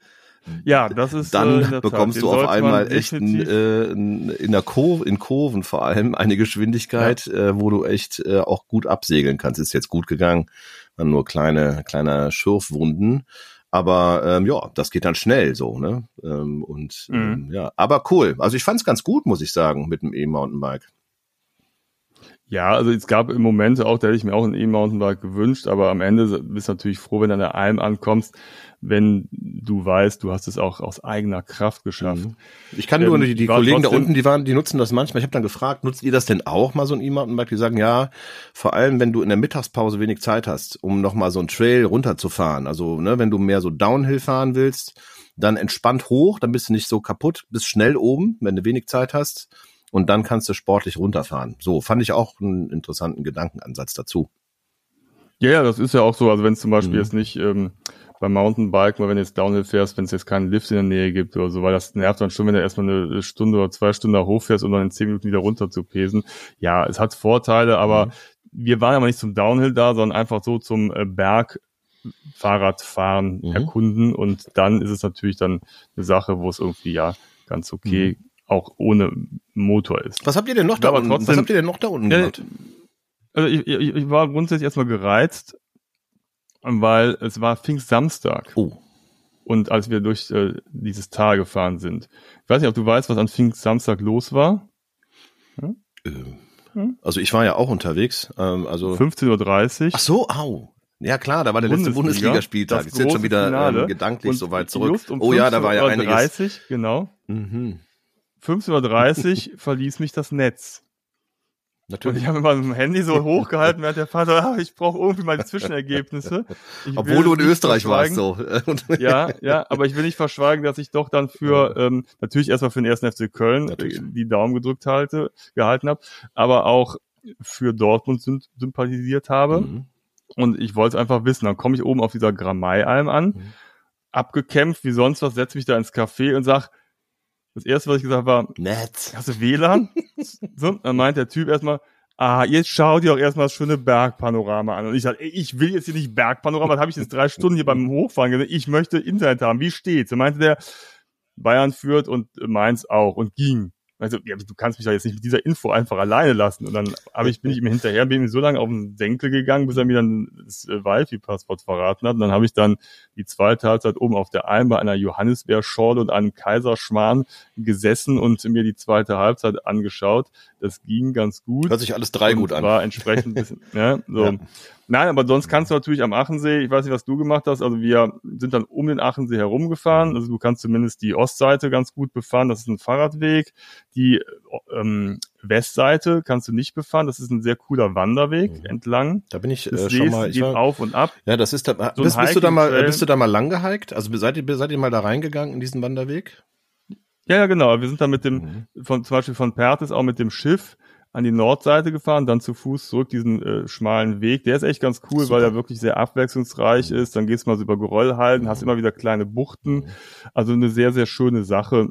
Ja, das ist äh, dann Tat, bekommst du auf einmal echt definitiv- äh, in der Kurve, in Kurven vor allem eine Geschwindigkeit, äh, wo du echt äh, auch gut absegeln kannst. Ist jetzt gut gegangen, waren nur kleine kleine Schürfwunden, aber ähm, ja, das geht dann schnell so, ne? Ähm, und ähm, ja, aber cool. Also ich fand's ganz gut, muss ich sagen, mit dem E-Mountainbike. Ja, also es gab im Moment auch, da hätte ich mir auch ein E-Mountainbike gewünscht, aber am Ende bist du natürlich froh, wenn du an der Alm ankommst, wenn du weißt, du hast es auch aus eigener Kraft geschafft. Mhm. Ich kann nur Ähm, die, die war Kollegen da trotzdem- unten, die waren, die nutzen das manchmal. Ich habe dann gefragt, nutzt ihr das denn auch mal so ein E-Mountainbike? Die sagen ja, vor allem wenn du in der Mittagspause wenig Zeit hast, um noch mal so ein Trail runterzufahren. Also ne, wenn du mehr so Downhill fahren willst, dann entspannt hoch, dann bist du nicht so kaputt, bist schnell oben, wenn du wenig Zeit hast. Und dann kannst du sportlich runterfahren. So fand ich auch einen interessanten Gedankenansatz dazu. Ja, ja, das ist ja auch so. Also wenn es zum Beispiel Mhm. jetzt nicht ähm, beim Mountainbiken, oder wenn du jetzt Downhill fährst, wenn es jetzt keinen Lift in der Nähe gibt oder so, weil das nervt dann schon, wenn du erstmal eine Stunde oder zwei Stunden da hochfährst, um dann in zehn Minuten wieder runter zu pesen. Ja, es hat Vorteile, aber Mhm. wir waren aber nicht zum Downhill da, sondern einfach so zum äh, Berg Fahrradfahren Mhm. erkunden und dann ist es natürlich dann eine Sache, wo es irgendwie ja ganz okay auch ohne Motor ist. Was habt ihr denn noch da unten? Was trotzdem- habt ihr denn noch da unten Ja, gemacht? Also ich, ich, ich war grundsätzlich erstmal gereizt, weil es war Pfingstsamstag. Oh, Und als wir durch äh, dieses Tal gefahren sind. Ich weiß nicht, ob du weißt, was an Pfingstsamstag los war. äh, Hm? also ich war ja auch unterwegs. Ähm, also 15.30 Uhr. Ach so, au. Ja klar, da war der letzte Bundesliga, Bundesligaspieltag. Ist jetzt schon große wieder ähm, gedanklich Und so weit zurück. um oh ja, da war ja 15.30 Uhr, einiges. genau. Mhm. 15.30 Uhr verließ mich das Netz. Und Natürlich. ich habe immer mein Handy so hochgehalten, während der Vater, ah, ich brauche irgendwie mal die Zwischenergebnisse. Ich Obwohl du in Österreich warst so. Ja, ja, aber ich will nicht verschweigen, dass ich doch dann für, ähm, natürlich erstmal für den ersten FC Köln Natürlich. die Daumen gedrückt halte, gehalten habe, aber auch für Dortmund symp sympathisiert habe. Mhm. Und ich wollte es einfach wissen. Dann komme ich oben auf dieser Gramei-Alm an, Mhm. abgekämpft wie sonst was, setze mich da ins Café und sag, das erste, was ich gesagt habe, war, Netz. hast du WLAN? so, dann meint der Typ erstmal, ah, jetzt schau dir doch erstmal das schöne Bergpanorama an. Und ich dachte, ey, ich will jetzt hier nicht Bergpanorama, das habe ich jetzt drei Stunden hier beim Hochfahren gesehen. Ich möchte Internet haben. Wie steht's? Und meinte der, Bayern führt und Mainz auch und ging. Also, ja, du kannst mich doch jetzt nicht mit dieser Info einfach alleine lassen. Und dann hab ich, bin ich ihm hinterher, bin ihm so lange auf den Senkel gegangen, bis er mir dann das äh, Wi-Fi-Passwort verraten hat. Und dann habe ich dann die zweite Halbzeit oben auf der Alm bei einer Johannisbeerschorle und einem Kaiserschmarrn gesessen und mir die zweite Halbzeit angeschaut. Das ging ganz gut. Hört sich alles drei gut an. War entsprechend ein bisschen, ja, so. Ja. Nein, aber sonst kannst du natürlich am Achensee, ich weiß nicht, was du gemacht hast, also wir sind dann um den Achensee herumgefahren, also du kannst zumindest die Ostseite ganz gut befahren, das ist ein Fahrradweg, die ähm, Westseite kannst du nicht befahren, das ist ein sehr cooler Wanderweg Mhm. entlang. Da bin ich äh, schon mal. Ich geht war, auf und ab. ja, das ist da. So bist, bist du da mal, bist du da mal lang gehiked? Also seid ihr, seid ihr mal da reingegangen in diesen Wanderweg? Ja, ja, genau. Wir sind dann mit dem, Mhm. von, zum Beispiel von Perthes auch mit dem Schiff an die Nordseite gefahren, dann zu Fuß zurück diesen äh, schmalen Weg. Der ist echt ganz cool, Super. weil er wirklich sehr abwechslungsreich Mhm. ist. Dann gehst du mal so über Geröllhalden, hast immer wieder kleine Buchten. Also eine sehr, sehr schöne Sache.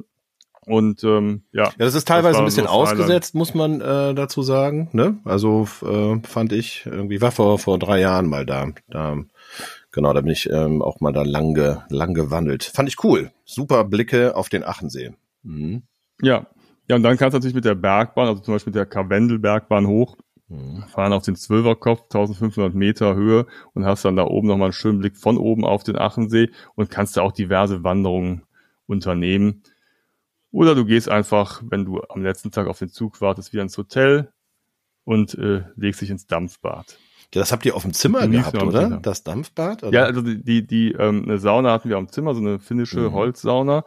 Und ähm, ja, Ja, das ist teilweise war ein bisschen das ausgesetzt, muss man äh, dazu sagen. Ne? Also äh, fand ich irgendwie war vor vor drei Jahren mal da. Da genau, da bin ich ähm, auch mal da lang, ge, lang gewandelt. Fand ich cool. Super Blicke auf den Achensee. Mhm. ja. Ja, und dann kannst du natürlich mit der Bergbahn, also zum Beispiel mit der Karwendelbergbahn hoch, Mhm. fahren auf den Zwölferkopf, 1500 Meter Höhe und hast dann da oben nochmal einen schönen Blick von oben auf den Achensee und kannst da auch diverse Wanderungen unternehmen. Oder du gehst einfach, wenn du am letzten Tag auf den Zug wartest, wieder ins Hotel und äh, legst dich ins Dampfbad. Ja, das habt ihr auf dem Zimmer gehabt, oder? Zimmer. Das Dampfbad? Oder? Ja, also die, die, die ähm, eine Sauna hatten wir am Zimmer, so eine finnische Mhm. Holzsauna.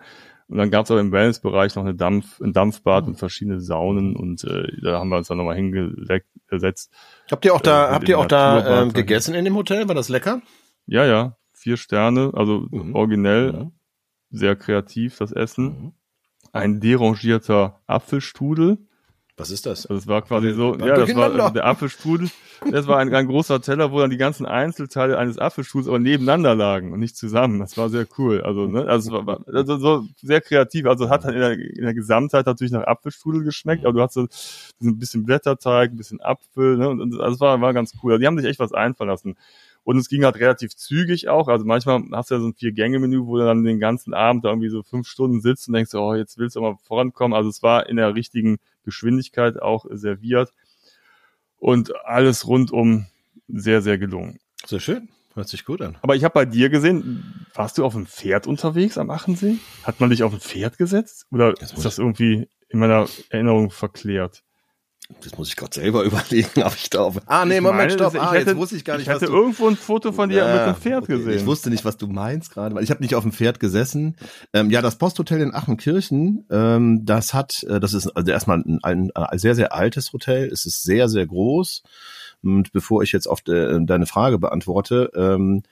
Und dann gab es aber im Wellnessbereich noch eine Dampf, ein Dampfbad Mhm. und verschiedene Saunen und äh, da haben wir uns dann nochmal hingesetzt. Habt ihr auch da, Äh, habt ihr auch da ähm, gegessen in dem Hotel? War das lecker? Ja, ja, vier Sterne, also Mhm. originell, Mhm. sehr kreativ das Essen. Mhm. Ein derangierter Apfelstrudel. Was ist das? Also es war quasi so, ja, das war also der Apfelstrudel. Das war ein, ein großer Teller, wo dann die ganzen Einzelteile eines Apfelstrudels aber nebeneinander lagen und nicht zusammen. Das war sehr cool. Also, ne, also, war- also so sehr kreativ. Also hat dann in der, in der Gesamtheit natürlich nach Apfelstrudel geschmeckt, aber du hast so ein bisschen Blätterteig, ein bisschen Apfel, ne, und, und also es war, war ganz cool. Also die haben sich echt was einfallen lassen. Und es ging halt relativ zügig auch. Also manchmal hast du ja so ein Vier-Gänge-Menü, wo du dann den ganzen Abend da irgendwie so fünf Stunden sitzt und denkst, oh, jetzt willst du mal vorankommen. Also es war in der richtigen Geschwindigkeit auch serviert. Und alles rundum sehr, sehr gelungen. Sehr schön. Hört sich gut an. Aber ich habe bei dir gesehen, warst du auf dem Pferd unterwegs am Achensee? Hat man dich auf ein Pferd gesetzt? Oder Das ist das irgendwie in meiner Erinnerung verklärt? Das muss ich gerade selber überlegen, ob ich da. Ah, nee, Moment, stopp. ah, jetzt wusste ich gar nicht, ich hatte was du. irgendwo ein Foto von dir mit Ja, dem Pferd okay. gesehen. Ich wusste nicht, was du meinst gerade, weil ich habe nicht auf dem Pferd gesessen. Ähm, ja, das Posthotel in Achenkirchen, ähm, das hat, äh, das ist also erstmal ein, ein, ein sehr, sehr altes Hotel. Es ist sehr, sehr groß. Und bevor ich jetzt auf de, deine Frage beantworte, ähm,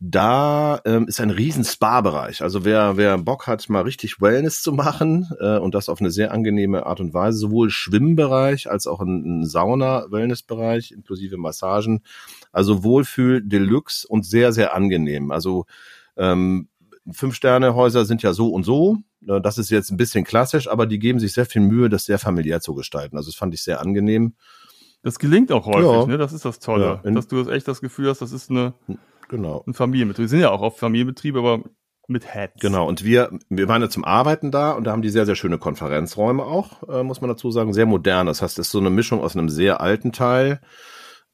da ähm, ist ein riesen Spa-Bereich. Also wer, wer Bock hat, mal richtig Wellness zu machen äh, und das auf eine sehr angenehme Art und Weise, sowohl Schwimmbereich als auch ein, ein Sauna-Wellness-Bereich inklusive Massagen. Also Wohlfühl Deluxe und sehr, sehr angenehm. Also ähm, Fünf-Sterne-Häuser sind ja so und so. Das ist jetzt ein bisschen klassisch, aber die geben sich sehr viel Mühe, das sehr familiär zu gestalten. Also das fand ich sehr angenehm. Das gelingt auch häufig, Ja. ne? Das ist das Tolle. Ja, dass du das echt das Gefühl hast, das ist eine, Genau. ein Familienbetrieb. Wir sind ja auch auf Familienbetrieb, aber mit Heads. Genau, und wir, wir waren ja zum Arbeiten da und da haben die sehr, sehr schöne Konferenzräume auch, äh, muss man dazu sagen, sehr modern. Das heißt, es ist so eine Mischung aus einem sehr alten Teil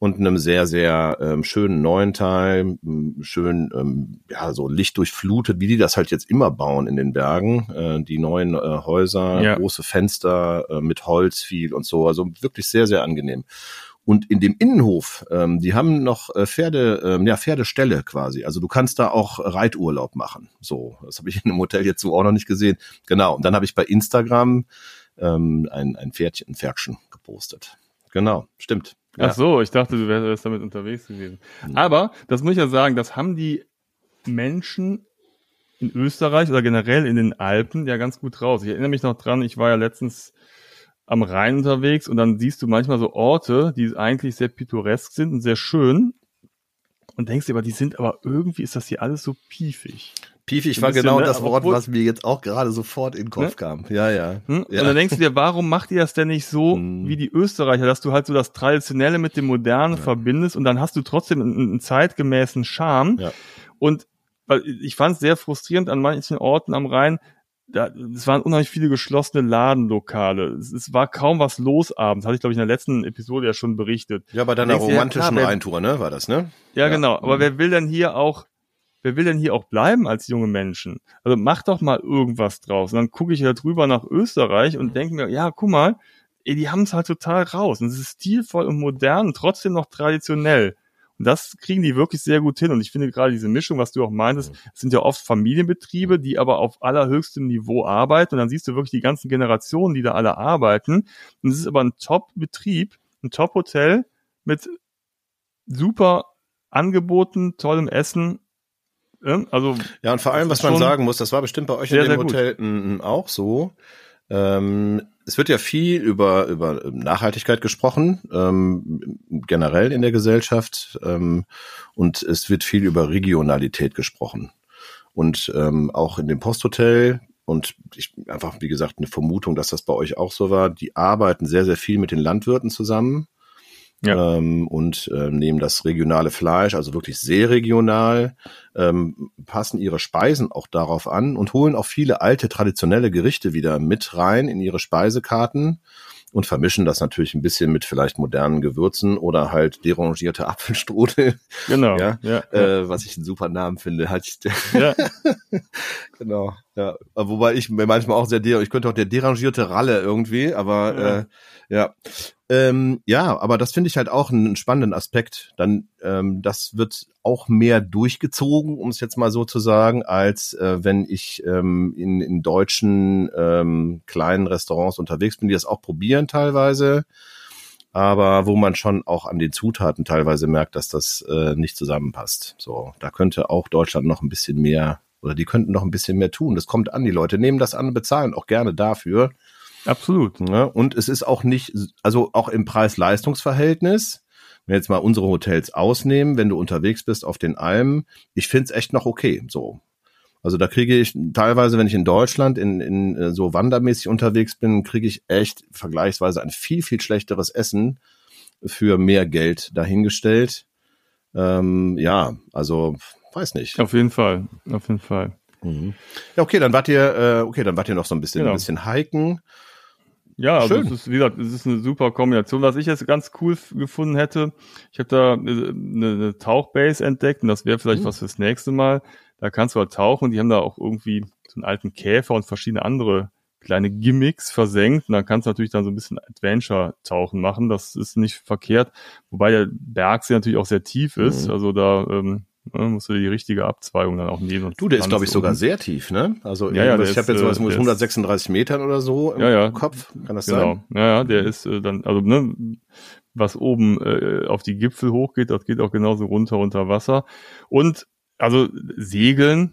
und einem sehr, sehr ähm, schönen neuen Teil, schön, ähm, ja, so lichtdurchflutet, wie die das halt jetzt immer bauen in den Bergen. Äh, die neuen äh, Häuser, Ja. große Fenster äh, mit Holz viel und so, also wirklich sehr, sehr angenehm. Und in dem Innenhof, ähm, die haben noch äh, Pferde, ähm, ja, Pferdeställe quasi. Also du kannst da auch Reiturlaub machen. So, das habe ich in einem Hotel jetzt so auch noch nicht gesehen. Genau. Und dann habe ich bei Instagram ähm, ein, ein Pferdchen, ein Pferdchen gepostet. Genau, stimmt. Ach so, ich dachte, du wärst damit unterwegs gewesen. Aber, das muss ich ja sagen, das haben die Menschen in Österreich oder generell in den Alpen ja ganz gut raus. Ich erinnere mich noch dran, ich war ja letztens am Rhein unterwegs und dann siehst du manchmal so Orte, die eigentlich sehr pittoresk sind und sehr schön und denkst dir aber, die sind aber irgendwie ist das hier alles so piefig. Piefig war genau ne? das Wort, was mir jetzt auch gerade sofort in den Kopf Ne? kam. Ja, ja. Hm? ja. Und dann denkst du dir, warum macht ihr das denn nicht so Hm. wie die Österreicher, dass du halt so das Traditionelle mit dem Modernen verbindest und dann hast du trotzdem einen, einen zeitgemäßen Charme. Ja. Und weil ich fand es sehr frustrierend an manchen Orten am Rhein, da, es waren unheimlich viele geschlossene Ladenlokale. Es, es war kaum was los abends. Hatte ich, glaube ich, in der letzten Episode ja schon berichtet. Ja, bei deiner ja, romantischen Rheintour, ne, war das, ne? Ja, Ja. genau. Aber Mhm. wer will denn hier auch, wer will denn hier auch bleiben als junge Menschen? Also mach doch mal irgendwas draus. Und dann gucke ich halt drüber nach Österreich Mhm. und denke mir, ja, guck mal, ey, die haben es halt total raus. Und es ist stilvoll und modern trotzdem noch traditionell. Und das kriegen die wirklich sehr gut hin. Und ich finde gerade diese Mischung, was du auch meintest, Mhm. sind ja oft Familienbetriebe, die aber auf allerhöchstem Niveau arbeiten. Und dann siehst du wirklich die ganzen Generationen, die da alle arbeiten. Und es ist aber ein Top-Betrieb, ein Top-Hotel mit super Angeboten, tollem Essen. Also Ja, und vor allem, was man sagen muss, das war bestimmt bei euch sehr, in dem. Hotel auch so. Ähm, es wird ja viel über, über Nachhaltigkeit gesprochen, ähm, generell in der Gesellschaft. Ähm, und es wird viel über Regionalität gesprochen. Und ähm, auch in dem Posthotel, und ich einfach, wie gesagt, eine Vermutung, dass das bei euch auch so war, die arbeiten sehr, sehr viel mit den Landwirten zusammen Ja. ähm, und ähm, nehmen das regionale Fleisch, also wirklich sehr regional, ähm, passen ihre Speisen auch darauf an und holen auch viele alte traditionelle Gerichte wieder mit rein in ihre Speisekarten und vermischen das natürlich ein bisschen mit vielleicht modernen Gewürzen oder halt derangierte Apfelstrudel, genau. Ja, ja, äh, was ich einen super Namen finde. Halt, ja. genau, ja. Wobei ich mir manchmal auch sehr, der, ich könnte auch der derangierte Ralle irgendwie, aber Ja. äh, ja. Ähm, ja, aber das finde ich halt auch einen spannenden Aspekt. Dann, ähm, das wird auch mehr durchgezogen, um es jetzt mal so zu sagen, als äh, wenn ich ähm, in, in deutschen ähm, kleinen Restaurants unterwegs bin, die das auch probieren teilweise, aber wo man schon auch an den Zutaten teilweise merkt, dass das äh, nicht zusammenpasst. So, da könnte auch Deutschland noch ein bisschen mehr oder die könnten noch ein bisschen mehr tun. Das kommt an, die Leute nehmen das an, bezahlen auch gerne dafür. Absolut. Ne? Und es ist auch nicht, also auch im Preis-Leistungs-Verhältnis, wenn wir jetzt mal unsere Hotels ausnehmen, wenn du unterwegs bist auf den Almen, ich find's echt noch okay. So. Also da kriege ich teilweise, wenn ich in Deutschland in, in äh, so wandermäßig unterwegs bin, kriege ich echt vergleichsweise ein viel, viel schlechteres Essen für mehr Geld dahingestellt. Ähm, ja, also weiß nicht. Auf jeden Fall. Auf jeden Fall. Mhm. Ja, okay, dann wart ihr, äh, okay, dann wart ihr noch so ein bisschen, Genau. ein bisschen hiken. Ja, also Schön. es ist, wie gesagt, es ist eine super Kombination. Was ich jetzt ganz cool gefunden hätte, ich habe da äh, eine, eine Tauchbase entdeckt und das wäre vielleicht Mhm. was fürs nächste Mal. Da kannst du halt tauchen und die haben da auch irgendwie so einen alten Käfer und verschiedene andere kleine Gimmicks versenkt. Und dann kannst du natürlich dann so ein bisschen Adventure-Tauchen machen. Das ist nicht verkehrt. Wobei der Bergsee natürlich auch sehr tief ist. Mhm. Also da ähm, ne, musst du die richtige Abzweigung dann auch nehmen. und Du, der ist, glaube ich, sogar sehr tief, ne? Also Ja, ja, ich habe jetzt was äh, mit der ist- 136 Metern oder so im Ja, ja. Kopf. Kann das Genau, sein? ja, ja, der ist äh, dann, also ne, was oben äh, auf die Gipfel hochgeht, das geht auch genauso runter unter Wasser. Und also Segeln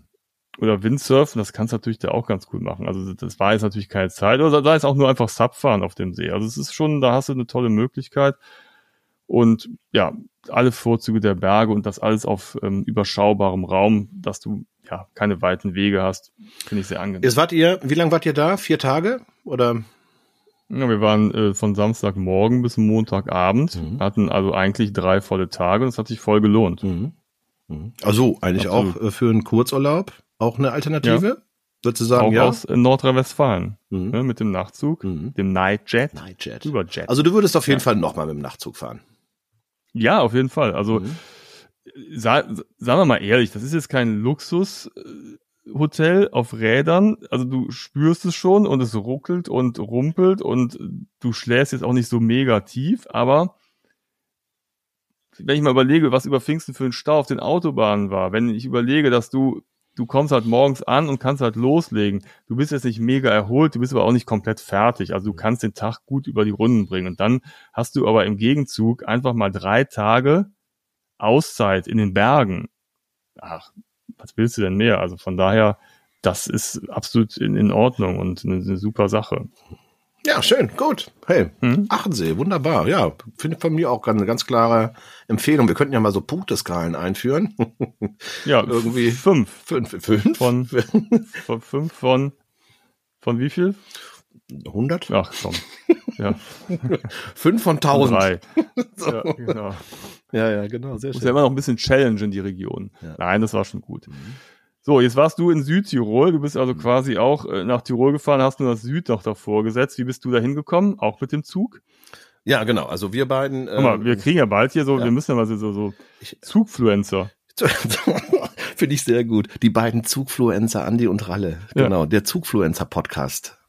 oder Windsurfen, das kannst du natürlich da auch ganz gut machen. Also das war jetzt natürlich keine Zeit. Oder da ist auch nur einfach Subfahren auf dem See. Also es ist schon, da hast du eine tolle Möglichkeit. Und ja, alle Vorzüge der Berge und das alles auf ähm, überschaubarem Raum, dass du ja keine weiten Wege hast, finde ich sehr angenehm. Jetzt wart ihr, wie lange wart ihr da? Vier Tage? Oder? Ja, wir waren äh, von Samstagmorgen bis Montagabend, Mhm. hatten also eigentlich drei volle Tage und es hat sich voll gelohnt. Mhm. Mhm. Also eigentlich Absolut. auch äh, für einen Kurzurlaub auch eine Alternative? Würdest du sagen, Auch ja? aus äh, Nordrhein-Westfalen Mhm. ne, mit dem Nachtzug, Mhm. dem Nightjet, Nightjet. Überjet. Also du würdest auf jeden Ja. Fall nochmal mit dem Nachtzug fahren. Ja, auf jeden Fall. Also Mhm. sa sagen wir mal ehrlich, das ist jetzt kein Luxushotel auf Rädern. Also du spürst es schon und es ruckelt und rumpelt und du schläfst jetzt auch nicht so mega tief, aber wenn ich mal überlege, was über Pfingsten für ein Stau auf den Autobahnen war, wenn ich überlege, dass du, du kommst halt morgens an und kannst halt loslegen. Du bist jetzt nicht mega erholt, du bist aber auch nicht komplett fertig. Also du kannst den Tag gut über die Runden bringen. Und dann hast du aber im Gegenzug einfach mal drei Tage Auszeit in den Bergen. Ach, was willst du denn mehr? Also von daher, das ist absolut in, in Ordnung und eine, eine super Sache. Ja, schön, gut. Hey, Mhm. Achensee, wunderbar. Ja, finde ich von mir auch eine ganz klare Empfehlung. Wir könnten ja mal so Punkteskalen einführen. Ja, Irgendwie- fünf. fünf, fünf? Von- Von fünf von, von wie viel? 100? Ach komm. Ja, Fünf von 1000. drei. Ja, genau. Ja, ja, genau, sehr Muss ja immer noch ein bisschen challengen, die Region. Ja. Nein, das war schon gut. So, jetzt warst du in Südtirol. Du bist also quasi auch äh, nach Tirol gefahren, hast nur das Süd noch davor gesetzt. Wie bist du da hingekommen? Auch mit dem Zug? Ja, genau. Also wir beiden. Guck mal, ähm, wir kriegen ja bald hier so, ja. wir müssen ja mal so, so, Ich- Zugfluencer. Finde ich sehr gut. Die beiden Zugfluencer, Andi und Ralle. Ja. Genau, der Zugfluencer-Podcast.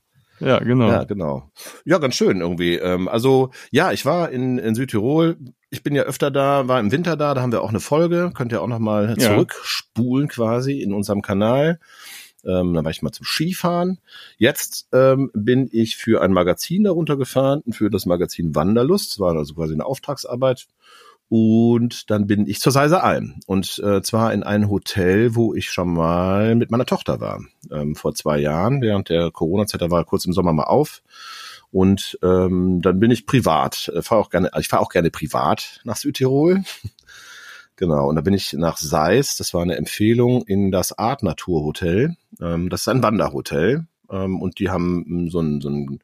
Ja, genau. Ja, genau. Ja, ganz schön irgendwie. Ähm, also, ja, ich war in, in Südtirol. Ich bin ja öfter da, war im Winter da, da haben wir auch eine Folge. Könnt ihr auch nochmal Ja. zurückspulen quasi in unserem Kanal. Ähm, da war ich mal zum Skifahren. Jetzt ähm, bin ich für ein Magazin darunter gefahren, für das Magazin Wanderlust. Das war also quasi eine Auftragsarbeit. Und dann bin ich zur Seiser Alm. Und äh, zwar in ein Hotel, wo ich schon mal mit meiner Tochter war. Ähm, vor zwei Jahren, während der Corona-Zeit, da war kurz im Sommer mal auf. Und ähm, dann bin ich privat, äh, fahr auch gerne, ich fahre auch gerne privat nach Südtirol. genau, und da bin ich nach Seis, das war eine Empfehlung, in das Art Natur Hotel. Ähm, das ist ein Wanderhotel. Ähm, und die haben so ein, so ein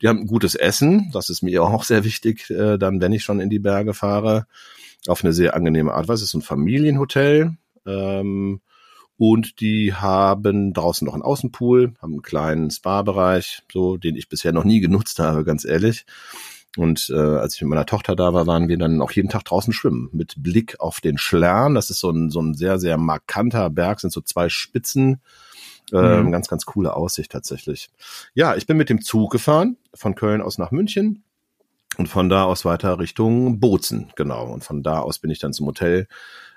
die haben gutes Essen, das ist mir auch sehr wichtig, äh, dann, wenn ich schon in die Berge fahre, auf eine sehr angenehme Art. Was ist so ein Familienhotel? Ähm, und die haben draußen noch einen Außenpool, haben einen kleinen Spa-Bereich, so den ich bisher noch nie genutzt habe, ganz ehrlich. Und äh, als ich mit meiner Tochter da war, waren wir dann auch jeden Tag draußen schwimmen mit Blick auf den Schlern. Das ist so ein so ein sehr sehr markanter Berg, sind so zwei Spitzen. Ähm, Mhm. Ganz ganz coole Aussicht tatsächlich. Ja, ich bin mit dem Zug gefahren von Köln aus nach München und von da aus weiter Richtung Bozen, genau. Und von da aus bin ich dann zum Hotel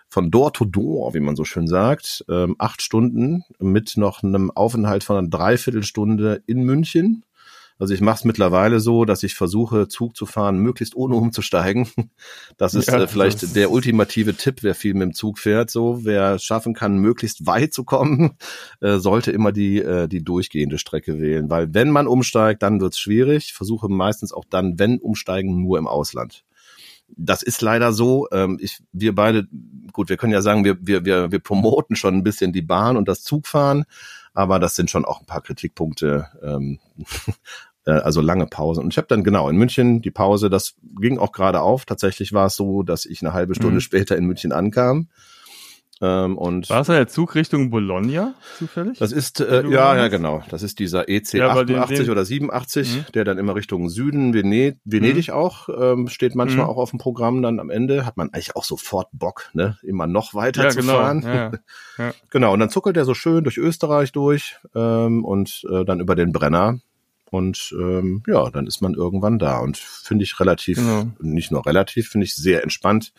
von Door to Door, wie man so schön sagt, ähm, acht Stunden mit noch einem Aufenthalt von einer Dreiviertelstunde in München. Also ich mache es mittlerweile so, dass ich versuche, Zug zu fahren, möglichst ohne umzusteigen. Das ist Ja, äh, vielleicht das der ultimative Tipp, wer viel mit dem Zug fährt. So, wer es schaffen kann, möglichst weit zu kommen, äh, sollte immer die äh, die durchgehende Strecke wählen, weil wenn man umsteigt, dann wird's schwierig. Versuche meistens auch dann, wenn umsteigen, nur im Ausland das ist leider so. Ähm, ich, wir beide, gut, wir können ja sagen, wir, wir, wir, wir promoten schon ein bisschen die Bahn und das Zugfahren, aber das sind schon auch ein paar Kritikpunkte. Ähm, äh, also lange Pause. Und ich habe dann genau in München die Pause, das ging auch gerade auf. Tatsächlich war es so, dass ich eine halbe Stunde Mhm. später in München ankam. Ähm, und War es der Zug Richtung Bologna zufällig? das ist, äh, ja, ja, genau. Das ist dieser EC Ja, aber den- 88 den- oder 87, Mhm. der dann immer Richtung Süden, Vened Venedig auch, ähm, steht manchmal Mhm. auch auf dem Programm dann am Ende. Hat man eigentlich auch sofort Bock, ne, immer noch weiter ja, zu genau. fahren. Ja, ja. Genau, und dann zuckelt er so schön durch Österreich durch ähm, und äh, dann über den Brenner. Und ähm, ja, dann ist man irgendwann da und finde ich relativ, Genau. nicht nur relativ, finde ich sehr entspannt.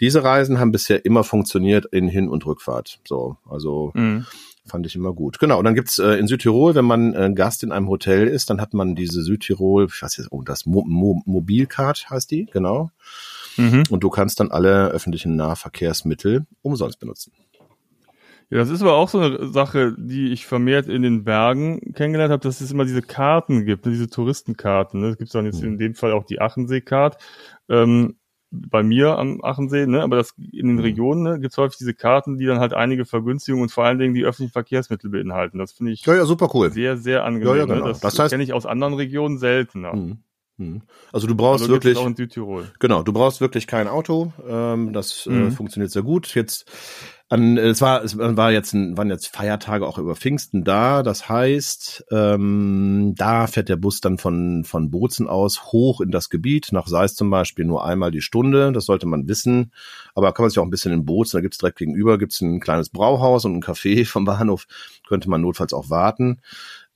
Diese Reisen haben bisher immer funktioniert in Hin- und Rückfahrt. So, also Mhm. fand ich immer gut. Genau, und dann gibt's äh, in Südtirol, wenn man äh, Gast in einem Hotel ist, dann hat man diese Südtirol, ich weiß jetzt, oh, das Mo Mo Mobilcard heißt die, genau. Mhm. Und du kannst dann alle öffentlichen Nahverkehrsmittel umsonst benutzen. Ja, das ist aber auch so eine Sache, die ich vermehrt in den Bergen kennengelernt habe, dass es immer diese Karten gibt, ne, diese Touristenkarten. Ne? Es gibt dann jetzt in dem Fall auch die Achensee-Card. Ähm, bei mir am Achensee, ne? aber das in den Mhm. Regionen ne, gibt es häufig diese Karten, die dann halt einige Vergünstigungen und vor allen Dingen die öffentlichen Verkehrsmittel beinhalten. Das finde ich Ja, ja, super cool. sehr, sehr angenehm. Ja, ja, genau. ne? Das, Das heißt- kenne ich aus anderen Regionen seltener. Mhm. Mhm. Also du brauchst Also wirklich, genau, du brauchst wirklich kein Auto. Ähm, das äh, Mhm. funktioniert sehr gut. Jetzt an, es war, es war jetzt, ein, waren jetzt Feiertage auch über Pfingsten da. Das heißt, ähm, da fährt der Bus dann von von Bozen aus hoch in das Gebiet nach Seis zum Beispiel nur einmal die Stunde. Das sollte man wissen. Aber kann man sich auch ein bisschen in Bozen. Da gibt's direkt gegenüber gibt's ein kleines Brauhaus und ein Café vom Bahnhof. Könnte man notfalls auch warten.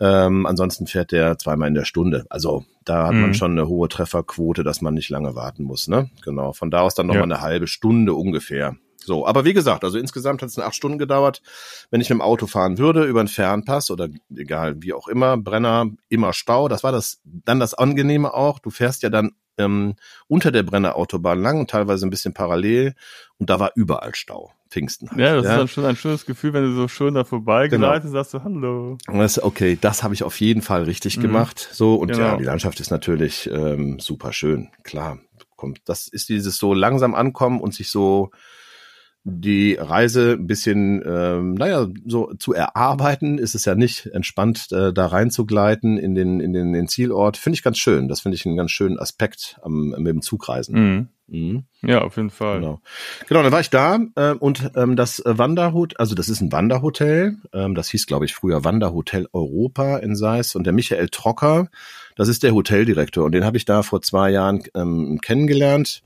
Ähm, ansonsten fährt der zweimal in der Stunde. Also da hat man Mhm. schon eine hohe Trefferquote, dass man nicht lange warten muss. Ne? Genau. Von da aus dann nochmal Ja. eine halbe Stunde ungefähr. So, aber wie gesagt, also insgesamt hat es acht Stunden gedauert. Wenn ich mit dem Auto fahren würde, über einen Fernpass oder egal wie auch immer, Brenner, immer Stau. Das war das dann das Angenehme auch. Du fährst ja dann ähm, unter der Brenner Autobahn lang und teilweise ein bisschen parallel und da war überall Stau. Pfingsten halt. Ja, das ist dann schon ein schönes Gefühl, wenn du so schön da vorbei Genau. sagst du Hallo. Das, okay, das habe ich auf jeden Fall richtig Mhm. gemacht. So und ja, Genau. die Landschaft ist natürlich ähm, super schön. Klar, kommt. Das ist dieses so langsam ankommen und sich so die Reise ein bisschen, ähm, naja, so zu erarbeiten, ist es ja nicht entspannt, äh, da reinzugleiten in den, in den, den Zielort. Finde ich ganz schön. Das finde ich einen ganz schönen Aspekt am, mit dem Zugreisen. Mhm. Mhm. Ja, auf jeden Fall. Genau. Genau, dann war ich da äh, und ähm, das Wanderhotel, also das ist ein Wanderhotel, ähm, das hieß, glaube ich, früher Wanderhotel Europa in Seis und der Michael Trocker, das ist der Hoteldirektor und den habe ich da vor zwei Jahren ähm, kennengelernt.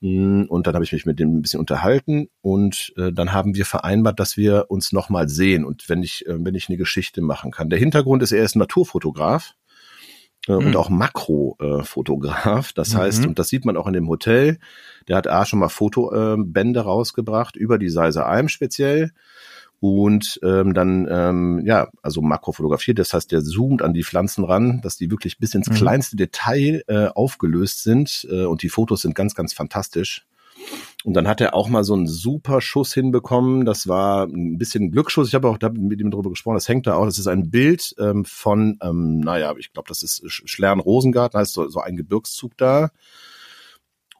Mm, Und dann habe ich mich mit dem ein bisschen unterhalten und äh, dann haben wir vereinbart, dass wir uns nochmal sehen und wenn ich, äh, wenn ich eine Geschichte machen kann. Der Hintergrund ist, er ist Naturfotograf äh, und Mhm. auch Makrofotograf. Das heißt, Mhm. und das sieht man auch in dem Hotel, der hat A schon mal Fotobände rausgebracht, über die Seise Alm speziell. Und ähm, dann, ähm, ja, also makrofotografiert, das heißt, der zoomt an die Pflanzen ran, dass die wirklich bis ins Mhm. kleinste Detail äh, aufgelöst sind. Äh, und die Fotos sind ganz, ganz fantastisch. Und dann hat er auch mal so einen super Schuss hinbekommen. Das war ein bisschen ein Glücksschuss. Ich habe auch da mit ihm darüber gesprochen. Das hängt da auch. Das ist ein Bild ähm, von, ähm, naja, ich glaube, das ist Sch- Schlern-Rosengarten, heißt so, so ein Gebirgszug da.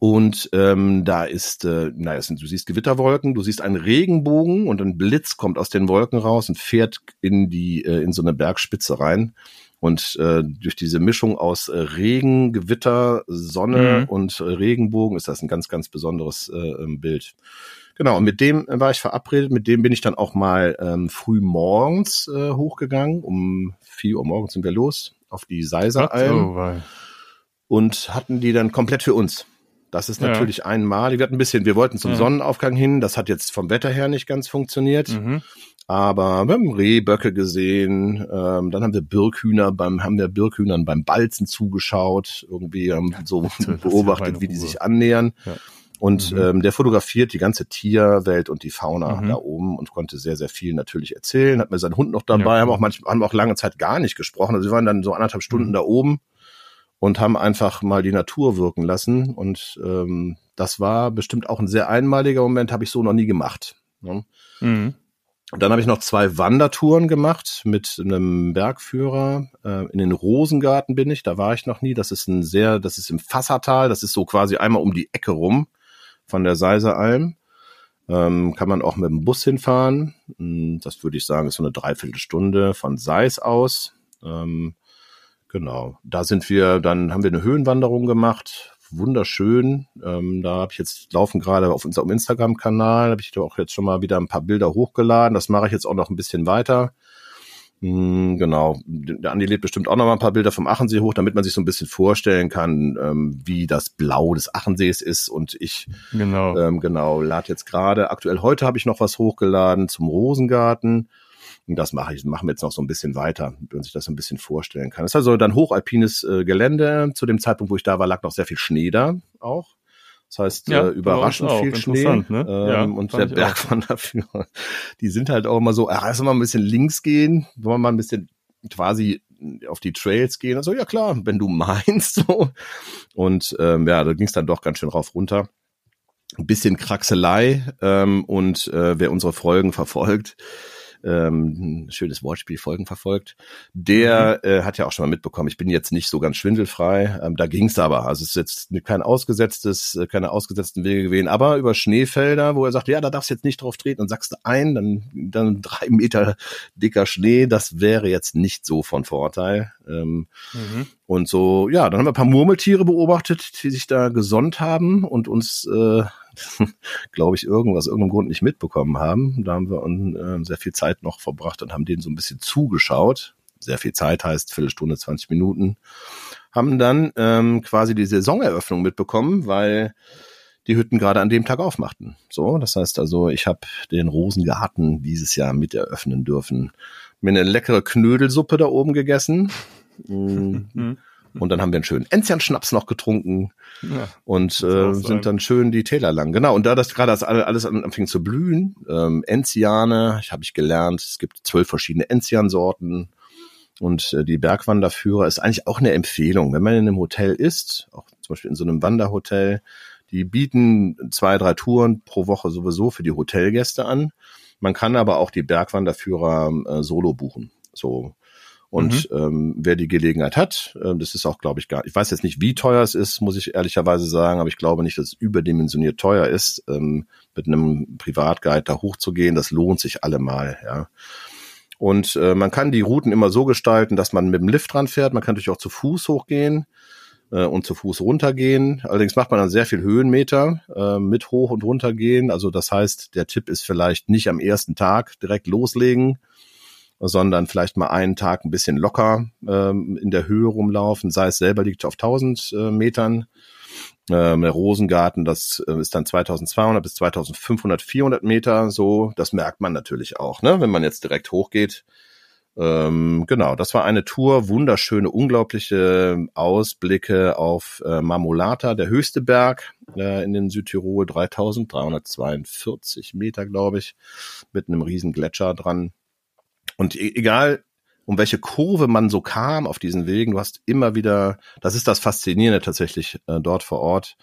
Und ähm, da ist, äh, naja, sind, du siehst Gewitterwolken, du siehst einen Regenbogen und ein Blitz kommt aus den Wolken raus und fährt in die äh, in so eine Bergspitze rein. Und äh, durch diese Mischung aus äh, Regen, Gewitter, Sonne Mhm. und äh, Regenbogen ist das ein ganz, ganz besonderes äh, ähm, Bild. Genau, und mit dem war ich verabredet, mit dem bin ich dann auch mal ähm, früh morgens äh, hochgegangen. Um vier Uhr morgens sind wir los auf die Seiseralm Oh, und hatten die dann komplett für uns. Das ist Ja. natürlich einmalig. Wir hatten ein bisschen, wir wollten zum Ja. Sonnenaufgang hin. Das hat jetzt vom Wetter her nicht ganz funktioniert. Mhm. Aber wir haben Rehböcke gesehen. Ähm, dann haben wir Birkhühner beim, haben wir Birkhühnern beim Balzen zugeschaut. Irgendwie haben so ja beobachtet, meine wie die sich annähern. Ja. Und Mhm. ähm, der fotografiert die ganze Tierwelt und die Fauna Mhm. da oben und konnte sehr, sehr viel natürlich erzählen. Hat mir seinen Hund noch dabei, Ja, haben auch manchmal, haben auch lange Zeit gar nicht gesprochen. Also wir waren dann so anderthalb Stunden Mhm. da oben und haben einfach mal die Natur wirken lassen. Und ähm, das war bestimmt auch ein sehr einmaliger Moment, habe ich so noch nie gemacht. Ne? Mhm. Und dann habe ich noch zwei Wandertouren gemacht mit einem Bergführer. Äh, in den Rosengarten bin ich, da war ich noch nie. Das ist ein sehr, das ist im Fassertal, das ist so quasi einmal um die Ecke rum von der Seiseralm. Ähm, kann man auch mit dem Bus hinfahren. Hm, Das würde ich sagen, ist so eine Dreiviertelstunde von Seis aus. Ähm, genau. Da sind wir, dann haben wir eine Höhenwanderung gemacht. Wunderschön. Ähm, da habe ich jetzt laufen gerade auf unserem Instagram-Kanal, habe ich da auch jetzt schon mal wieder ein paar Bilder hochgeladen. Das mache ich jetzt auch noch ein bisschen weiter. Hm, Genau. Der Andi lädt bestimmt auch noch mal ein paar Bilder vom Achensee hoch, damit man sich so ein bisschen vorstellen kann, ähm, wie das Blau des Achensees ist. Und ich Genau. ähm, genau, lad jetzt gerade. Aktuell heute habe ich noch was hochgeladen zum Rosengarten. Und das mache ich, machen wir jetzt noch so ein bisschen weiter, damit man sich das so ein bisschen vorstellen kann. Es ist also dann hochalpines äh, Gelände. Zu dem Zeitpunkt, wo ich da war, lag noch sehr viel Schnee da auch. Das heißt, Ja, äh, überraschend viel Schnee. Ne? Ja, Ähm, und fand der ich Bergwanderführer, die sind halt auch immer so, ah, lass mal ein bisschen links gehen, wollen wir mal ein bisschen quasi auf die Trails gehen. Also ja klar, wenn du meinst so. Und ähm, ja, da ging es dann doch ganz schön rauf runter ein bisschen Kraxelei ähm, und äh, wer unsere Folgen verfolgt, ähm, ein schönes Wortspiel Folgen verfolgt, der äh, hat ja auch schon mal mitbekommen, ich bin jetzt nicht so ganz schwindelfrei, ähm, da ging's aber, also es ist jetzt kein ausgesetztes, äh, keine ausgesetzten Wege gewesen, aber über Schneefelder, wo er sagt, ja, da darfst du jetzt nicht drauf treten. Und sagst du ein, dann, dann drei Meter dicker Schnee, das wäre jetzt nicht so von Vorteil. Ähm, Mhm. und so, ja, dann haben wir ein paar Murmeltiere beobachtet, die sich da gesonnt haben und uns, äh, glaube ich, irgendwas, irgendeinem Grund nicht mitbekommen haben. Da haben wir äh, sehr viel Zeit noch verbracht und haben denen so ein bisschen zugeschaut. Sehr viel Zeit heißt Viertelstunde, 20 Minuten. Haben dann ähm, quasi die Saisoneröffnung mitbekommen, weil die Hütten gerade an dem Tag aufmachten. So, das heißt also, ich habe den Rosengarten dieses Jahr mit eröffnen dürfen. Mir eine leckere Knödelsuppe da oben gegessen. Mm, Mhm. und dann haben wir einen schönen Enzian-Schnaps noch getrunken Ja. und äh, sind dann schön die Täler lang. Genau, und da das gerade alles an- anfing zu blühen, ähm, Enziane, ich habe ich gelernt, es gibt zwölf verschiedene Enzian-Sorten und äh, die Bergwanderführer ist eigentlich auch eine Empfehlung, wenn man in einem Hotel ist, auch zum Beispiel in so einem Wanderhotel, die bieten zwei, drei Touren pro Woche sowieso für die Hotelgäste an. Man kann aber auch die Bergwanderführer äh, solo buchen. So. Und ähm, wer die Gelegenheit hat, äh, das ist auch, glaube ich, gar. Ich weiß jetzt nicht, wie teuer es ist, muss ich ehrlicherweise sagen, aber ich glaube nicht, dass es überdimensioniert teuer ist, ähm, mit einem Privatguide da hochzugehen. Das lohnt sich allemal, ja. Und äh, man kann die Routen immer so gestalten, dass man mit dem Lift dran fährt. Man kann natürlich auch zu Fuß hochgehen äh, und zu Fuß runtergehen. Allerdings macht man dann sehr viel Höhenmeter äh, mit hoch und runtergehen. Also das heißt, der Tipp ist vielleicht nicht am ersten Tag direkt loslegen, sondern vielleicht mal einen Tag ein bisschen locker ähm, in der Höhe rumlaufen. Sei es selber liegt auf 1000 äh, Metern. Ähm, der Rosengarten, das äh, ist dann 2200 bis 2500, 400 Meter. So, das merkt man natürlich auch, ne? wenn man jetzt direkt hochgeht. Ähm, genau, das war eine Tour, wunderschöne, unglaubliche Ausblicke auf äh, Marmolata, der höchste Berg äh, in den Südtirol, 3342 Meter, glaube ich, mit einem riesen Gletscher dran. Und e egal, um welche Kurve man so kam auf diesen Wegen, du hast immer wieder, das ist das Faszinierende tatsächlich äh, dort vor Ort,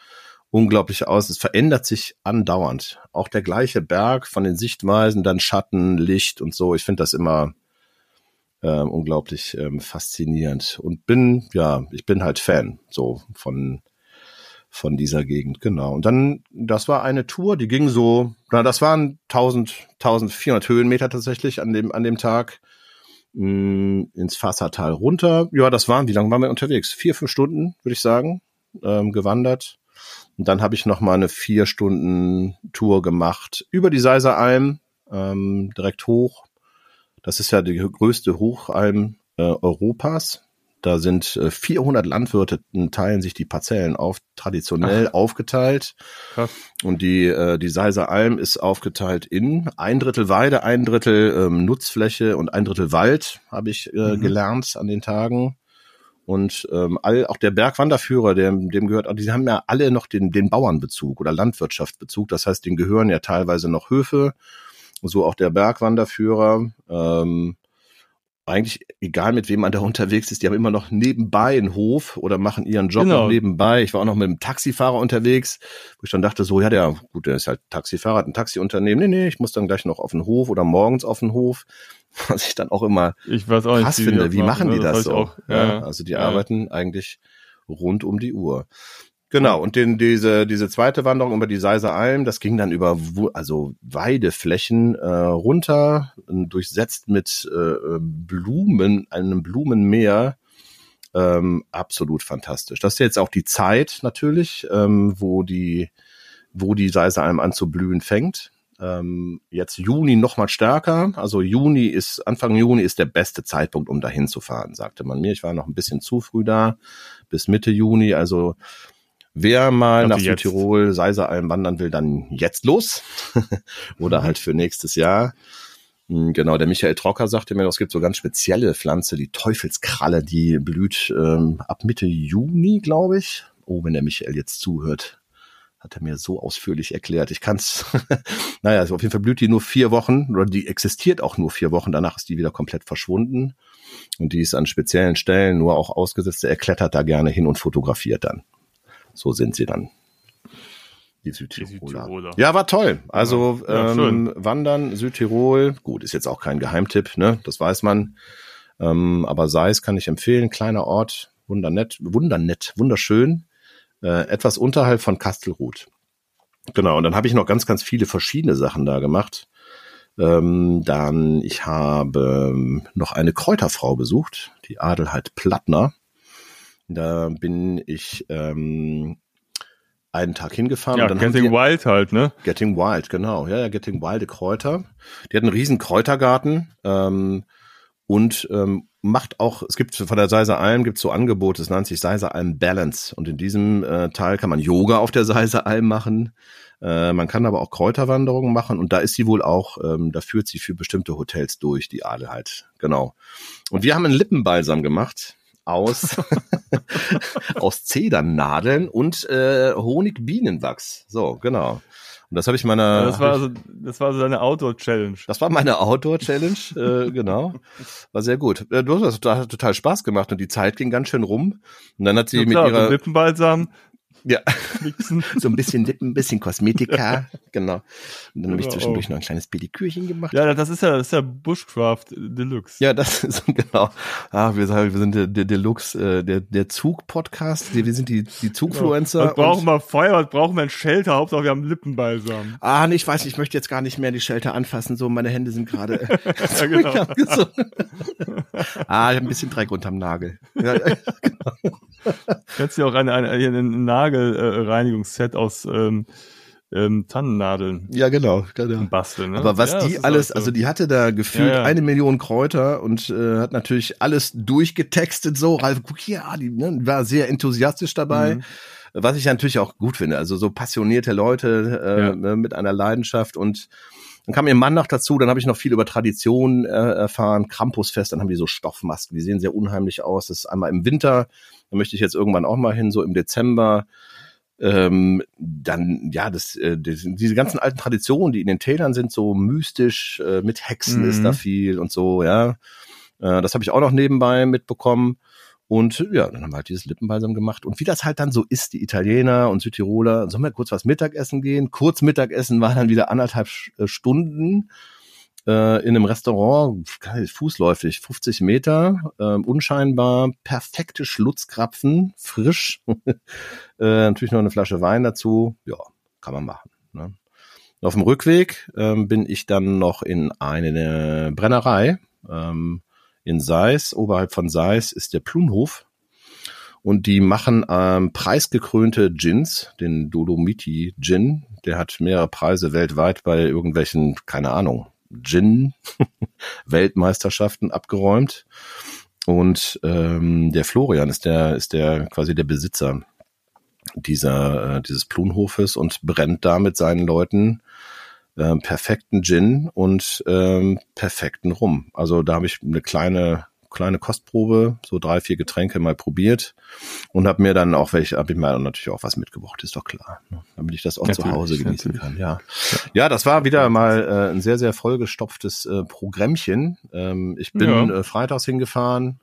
unglaublich aus. Es verändert sich andauernd. Auch der gleiche Berg von den Sichtweisen, dann Schatten, Licht und so. Ich finde das immer äh, unglaublich ähm, faszinierend und bin, ja, ich bin halt Fan so von von dieser Gegend, genau. Und dann, das war eine Tour, die ging so, na, das waren 1000, 1400 Höhenmeter tatsächlich an dem, an dem Tag mh, mm, ins Fassertal runter. Ja, das waren, wie lange waren wir unterwegs? Vier, fünf Stunden, würde ich sagen, ähm, gewandert. Und dann habe ich noch mal eine vier Stunden Tour gemacht über die Seiseralm, ähm, direkt hoch. Das ist ja die größte Hochalm äh, Europas. Da sind äh, 400 Landwirte, teilen sich die Parzellen auf, traditionell Ach. aufgeteilt. Krass. Und die, äh, die Seiser Alm ist aufgeteilt in ein Drittel Weide, ein Drittel ähm, Nutzfläche und ein Drittel Wald, habe ich äh, mhm. gelernt an den Tagen. Und ähm, all, auch der Bergwanderführer, dem, dem gehört, die haben ja alle noch den, den Bauernbezug oder Landwirtschaftsbezug. Das heißt, denen gehören ja teilweise noch Höfe. So auch der Bergwanderführer. Ähm, eigentlich egal mit wem man da unterwegs ist, die haben immer noch nebenbei einen Hof oder machen ihren Job genau. noch nebenbei. Ich war auch noch mit einem Taxifahrer unterwegs, wo ich dann dachte so, ja, der, gut, der ist halt Taxifahrer, hat ein Taxiunternehmen. Nee, nee, ich muss dann gleich noch auf den Hof oder morgens auf den Hof. Was ich dann auch immer ich weiß auch krass nicht, finde, wie machen, die ne? das, das so? Auch, ja, ja, also die ja. arbeiten eigentlich rund um die Uhr. Genau, und den, diese, diese zweite Wanderung über die Seiser Alm, das ging dann über also Weideflächen äh, runter, durchsetzt mit äh, Blumen, einem Blumenmeer. Ähm, absolut fantastisch. Das ist jetzt auch die Zeit natürlich, ähm, wo die, wo die Seiser Alm an zu blühen fängt. Ähm, jetzt Juni noch mal stärker. Also Juni ist, Anfang Juni ist der beste Zeitpunkt, um dahin zu fahren, sagte man mir. Ich war noch ein bisschen zu früh da, bis Mitte Juni. Also Wer mal also nach jetzt. Südtirol, Seiseralm wandern will, dann jetzt los. Oder halt für nächstes Jahr. Hm, genau, der Michael Trocker sagte mir, es gibt so ganz spezielle Pflanze, die Teufelskralle, die blüht ähm, ab Mitte Juni, glaube ich. Oh, wenn der Michael jetzt zuhört, hat er mir so ausführlich erklärt. Ich kann's. naja, also auf jeden Fall blüht die nur vier Wochen oder die existiert auch nur vier Wochen. Danach ist die wieder komplett verschwunden und die ist an speziellen Stellen nur auch ausgesetzt. Er klettert da gerne hin und fotografiert dann. So sind sie dann. Die Südtiroler. Die Südtiroler. Ja, war toll. Also ja, ähm, Wandern, Südtirol, gut, ist jetzt auch kein Geheimtipp, ne? Das weiß man. Ähm, aber Seis kann ich empfehlen, kleiner Ort, wundernett, wundernett, wunderschön. Äh, etwas unterhalb von Kastelruth. Genau, und dann habe ich noch ganz, ganz viele verschiedene Sachen da gemacht. Ähm, dann, ich habe ähm, noch eine Kräuterfrau besucht, die Adelheid Plattner. Da bin ich ähm, einen Tag hingefahren. Ja, Getting Wild halt, ne? Getting Wild, genau. Ja, ja, Getting Wilde Kräuter. Die hat einen riesen Kräutergarten ähm, und ähm, macht auch, es gibt von der Seiser Alm gibt so Angebote, es nennt sich Seiser Alm Balance. Und in diesem äh, Teil kann man Yoga auf der Seiser Alm machen. Äh, man kann aber auch Kräuterwanderungen machen und da ist sie wohl auch, ähm, da führt sie für bestimmte Hotels durch, die Adel halt. Genau. Und wir haben einen Lippenbalsam gemacht aus, aus Zedernadeln und äh, Honigbienenwachs. So, genau. Und das habe ich meiner. Ja, das war also, das war so deine Outdoor-Challenge. Das war meine Outdoor-Challenge, äh, genau. War sehr gut. Äh, du hast das total Spaß gemacht und die Zeit ging ganz schön rum. Und dann hat sie ja, mit klar, ihrer Lippenbalsam Ja, mixen. so ein bisschen Lippen, ein bisschen Kosmetika. genau. Und dann habe ich Genau. zwischendurch noch ein kleines Pedikürchen gemacht. Ja, das ist ja, das ist ja Bushcraft Deluxe. Ja, das ist genau. Ah, wir wir sind der, der Deluxe, äh, der, der Zug-Podcast. Wir sind die, die Zugfluencer. Was brauchen wir Feuer, was brauchen wir ein Shelter, Hauptsache wir haben Lippenbalsam. Ah, nee, ich weiß, nicht, ich möchte jetzt gar nicht mehr die Shelter anfassen. So, meine Hände sind gerade. Ja, genau. ah, ich habe ein bisschen Dreck unterm Nagel. Ja, Kannst du auch eine, eine, ein Nagelreinigungsset aus ähm, ähm, Tannennadeln ja genau, genau. basteln. Ne? Aber was Ja, die alles, also die hatte da gefühlt Ja, ja. eine Million Kräuter und äh, hat natürlich alles durchgetextet so. Ralf, guck hier, ah, die ne, war sehr enthusiastisch dabei. Mhm. Was ich natürlich auch gut finde, also so passionierte Leute äh, ne, mit einer Leidenschaft und dann kam ihr Mann noch dazu, dann habe ich noch viel über Tradition äh, erfahren, Krampusfest, dann haben die so Stoffmasken, die sehen sehr unheimlich aus. Das ist einmal im Winter, da möchte ich jetzt irgendwann auch mal hin, so im Dezember. Ähm, dann, ja, das, äh, das, diese ganzen alten Traditionen, die in den Tälern sind, so mystisch, äh, mit Hexen Mhm. ist da viel und so, ja. Äh, das habe ich auch noch nebenbei mitbekommen. Und ja, dann haben wir halt dieses Lippenbalsam gemacht. Und wie das halt dann so ist, die Italiener und Südtiroler, sollen wir kurz was Mittagessen gehen? Kurz Mittagessen war dann wieder anderthalb äh, Stunden äh, in einem Restaurant, geil, fußläufig, 50 Meter, äh, unscheinbar, perfekte Schlutzkrapfen, frisch. äh, natürlich noch eine Flasche Wein dazu. Ja, kann man machen. Ne? Auf dem Rückweg ähm, bin ich dann noch in eine Brennerei. Ähm, in Seis, oberhalb von Seis ist der Plunhof. Und die machen ähm, preisgekrönte Gins, den Dolomiti Gin. Der hat mehrere Preise weltweit bei irgendwelchen, keine Ahnung, Gin-Weltmeisterschaften abgeräumt. Und ähm, der Florian ist der, ist der quasi der Besitzer dieser, äh, dieses Plunhofes und brennt da mit seinen Leuten ähm, perfekten Gin und ähm, perfekten Rum. Also da habe ich eine kleine kleine Kostprobe, so drei vier Getränke mal probiert und habe mir dann auch welche, habe ich mir natürlich auch was mitgebracht, ist doch klar, ne? damit ich das auch zu Natürlich, Hause genießen natürlich. kann. Ja, ja, das war wieder mal äh, ein sehr sehr vollgestopftes äh, Programmchen. Ähm, ich bin Ja. äh, freitags hingefahren.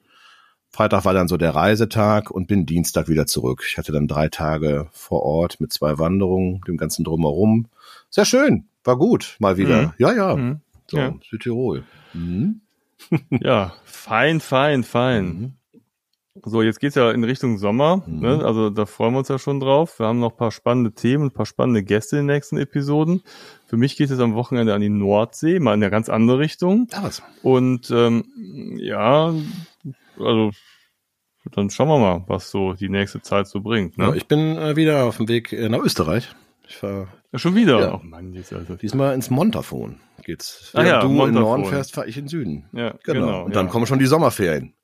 Freitag war dann so der Reisetag und bin Dienstag wieder zurück. Ich hatte dann drei Tage vor Ort mit zwei Wanderungen, dem ganzen drumherum. Sehr schön, war gut, mal wieder. Mhm. Ja, ja, Mhm. so, Ja. Südtirol. Mhm. Ja, fein, fein, fein. Mhm. So, jetzt geht's ja in Richtung Sommer. Mhm. Ne? Also da freuen wir uns ja schon drauf. Wir haben noch ein paar spannende Themen, ein paar spannende Gäste in den nächsten Episoden. Für mich geht es am Wochenende an die Nordsee, mal in eine ganz andere Richtung. Ja, was? Und ähm, ja, also dann schauen wir mal, was so die nächste Zeit so bringt. Ne? Ja, ich bin äh, wieder auf dem Weg äh, nach Österreich. Ich fahr ja, schon wieder. Ja. Oh Mann, jetzt also. diesmal ins Montafon. Geht's. Ah ja, du in Montafon. Norden fährst, fahre ich in den Süden. Ja, Genau. genau. Und dann ja. kommen schon die Sommerferien.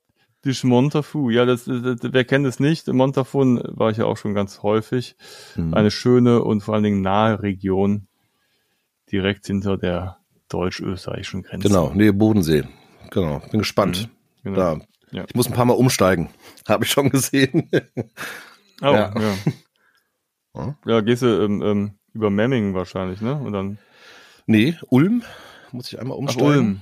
Die Montafu, ja, das, das, wer kennt es nicht? In Montafon war ich ja auch schon ganz häufig. Mhm. Eine schöne und vor allen Dingen nahe Region, direkt hinter der deutsch-österreichischen Grenze. Genau, Nähe Bodensee. Genau, bin gespannt. Genau. Da. Ja. Ich muss ein paar Mal umsteigen. Habe ich schon gesehen. Oh, Ja. ja. Ja. Ja, gehst du ähm, ähm, über Memmingen wahrscheinlich, ne? Und dann nee, Ulm. Muss ich einmal Ach, umsteigen. Ulm.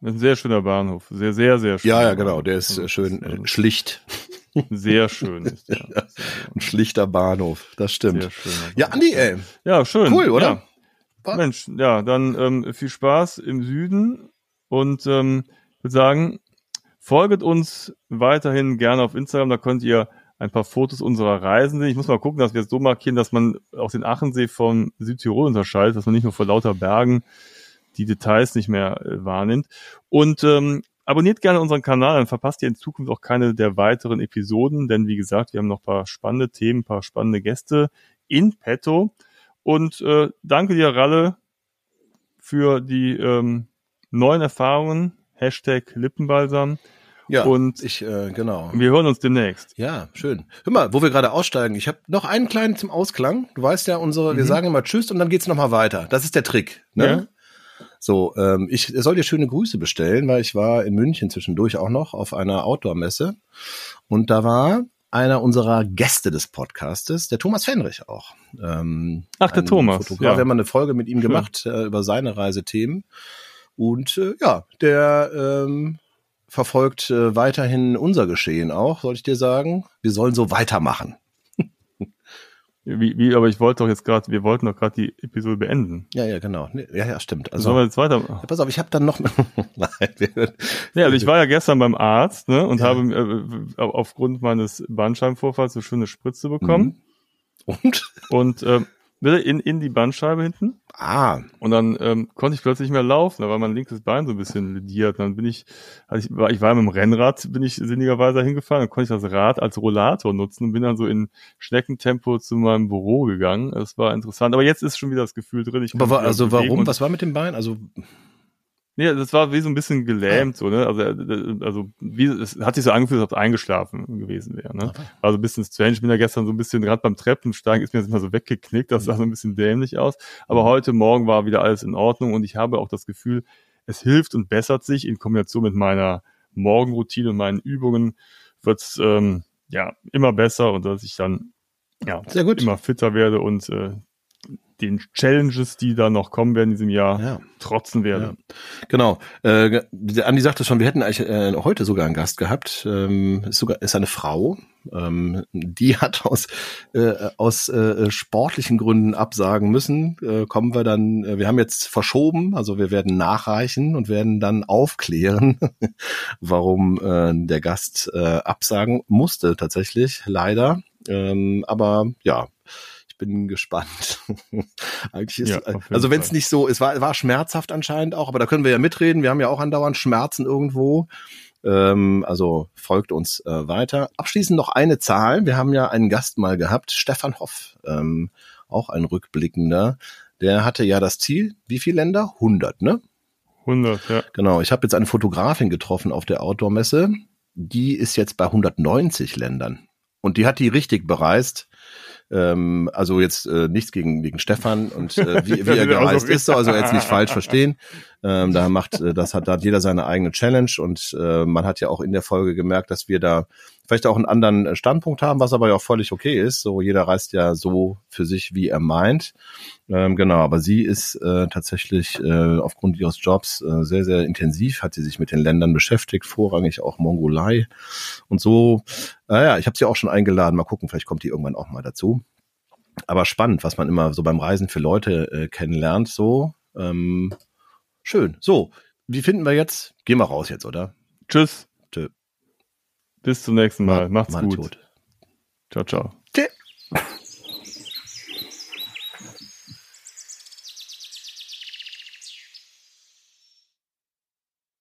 Das ist ein sehr schöner Bahnhof. Sehr, sehr, sehr schön. Ja, ja, genau. Der ist Also, äh, schön also, äh, schlicht. Sehr schön ist der. Ein schlichter Bahnhof. Das stimmt. sehr schön. Ja, Andi, ey. Ja, schön. Cool, oder? Ja. Mensch, ja, dann ähm, viel Spaß im Süden und ähm, würde sagen, folget uns weiterhin gerne auf Instagram, da könnt ihr ein paar Fotos unserer Reisen sehen. Ich muss mal gucken, dass wir es so markieren, dass man auch den Achensee von Südtirol unterscheidet, dass man nicht nur vor lauter Bergen die Details nicht mehr äh, wahrnimmt. Und ähm, abonniert gerne unseren Kanal, dann verpasst ihr in Zukunft auch keine der weiteren Episoden, denn wie gesagt, wir haben noch paar spannende Themen, paar spannende Gäste in petto. Und äh, danke dir, Ralle, für die ähm, neuen Erfahrungen. Hashtag Lippenbalsam. Ja, Und- ich, äh, genau. Wir hören uns demnächst. Ja, schön. Hör mal, wo wir gerade aussteigen, ich habe noch einen kleinen zum Ausklang. Du weißt ja, unsere, wir Mhm. sagen immer Tschüss und dann geht's noch mal weiter. Das ist der Trick. Ne? Ja. So, ähm, ich soll dir schöne Grüße bestellen, weil ich war in München zwischendurch auch noch auf einer Outdoor-Messe und da war einer unserer Gäste des Podcastes, der Thomas Fenrich auch. Ähm, Ach, der Thomas, Fotograf. ja. Wir haben eine Folge mit ihm gemacht äh, über seine Reisethemen und äh, ja, der ähm, verfolgt äh, weiterhin unser Geschehen auch, soll ich dir sagen. Wir sollen so weitermachen. Wie, wie, aber ich wollte doch jetzt gerade, wir wollten doch gerade die Episode beenden. Ja, ja, genau. Ja, ja, stimmt. Also, Sollen wir jetzt weiter? ja, pass auf, ich habe dann noch. Nein, Ja, also ich war ja gestern beim Arzt ne, und Ja. habe äh, aufgrund meines Bandscheibenvorfalls so schöne Spritze bekommen und? und ähm, in, in die Bandscheibe hinten. Ah, Und dann ähm, konnte ich plötzlich nicht mehr laufen, da war mein linkes Bein so ein bisschen lediert. Dann bin ich, also ich war, ich war mit dem Rennrad, bin ich sinnigerweise hingefahren, dann konnte ich das Rad als Rollator nutzen und bin dann so in Schneckentempo zu meinem Büro gegangen. Das war interessant. Aber jetzt ist schon wieder das Gefühl drin. Ich aber wa- mich wieder also warum? und- Was war mit dem Bein? Also, Nee, das war wie so ein bisschen gelähmt, so, ne? Also, äh, also wie, es hat sich so angefühlt, als ob es eingeschlafen gewesen wäre, ne? War so ein bisschen strange. Ich bin ja gestern so ein bisschen, gerade beim Treppensteigen ist mir das immer so weggeknickt, das sah so ein bisschen dämlich aus. Aber heute Morgen war wieder alles in Ordnung und ich habe auch das Gefühl, es hilft und bessert sich in Kombination mit meiner Morgenroutine und meinen Übungen wird's ähm, ja immer besser und dass ich dann ja Sehr gut. immer fitter werde und äh, den Challenges, die da noch kommen werden in diesem Jahr, ja. trotzen werde. Genau. Äh, Andi sagte schon, wir hätten eigentlich äh, heute sogar einen Gast gehabt. Ähm, ist sogar ist eine Frau. Ähm, die hat aus äh, aus äh, sportlichen Gründen absagen müssen. Äh, kommen wir dann. Äh, wir haben jetzt verschoben, also wir werden nachreichen und werden dann aufklären, warum äh, der Gast äh, absagen musste tatsächlich leider. Ähm, aber ja. Ich bin gespannt. Eigentlich ist, Ja, jeden also wenn es nicht so, es war, war schmerzhaft anscheinend auch, aber da können wir ja mitreden. Wir haben ja auch andauernd Schmerzen irgendwo. Ähm, also folgt uns äh, weiter. Abschließend noch eine Zahl. Wir haben ja einen Gast mal gehabt, Stefan Hoff, ähm, auch ein Rückblickender. Der hatte ja das Ziel, wie viele Länder? 100, ne? 100, ja. Genau. Ich habe jetzt eine Fotografin getroffen auf der Outdoor-Messe. Die ist jetzt bei 190 Ländern. Und die hat die richtig bereist. Ähm, also jetzt äh, nichts gegen, gegen Stefan und äh, wie, wie er gereist ist, so, also jetzt nicht falsch verstehen. Ähm, da macht, äh, das hat, da hat jeder seine eigene Challenge und äh, man hat ja auch in der Folge gemerkt, dass wir da vielleicht auch einen anderen Standpunkt haben, was aber ja auch völlig okay ist. So jeder reist ja so für sich, wie er meint. Ähm, genau, aber sie ist äh, tatsächlich äh, aufgrund ihres Jobs äh, sehr, sehr intensiv, hat sie sich mit den Ländern beschäftigt, vorrangig auch Mongolei und so. Naja, ich habe sie auch schon eingeladen. Mal gucken, vielleicht kommt die irgendwann auch mal dazu. Aber spannend, was man immer so beim Reisen für Leute äh, kennenlernt. So ähm, schön. So, wie finden wir jetzt? Gehen wir raus jetzt, oder? Tschüss. Bis zum nächsten Mal. Macht's Mann, gut. tot. Ciao, ciao.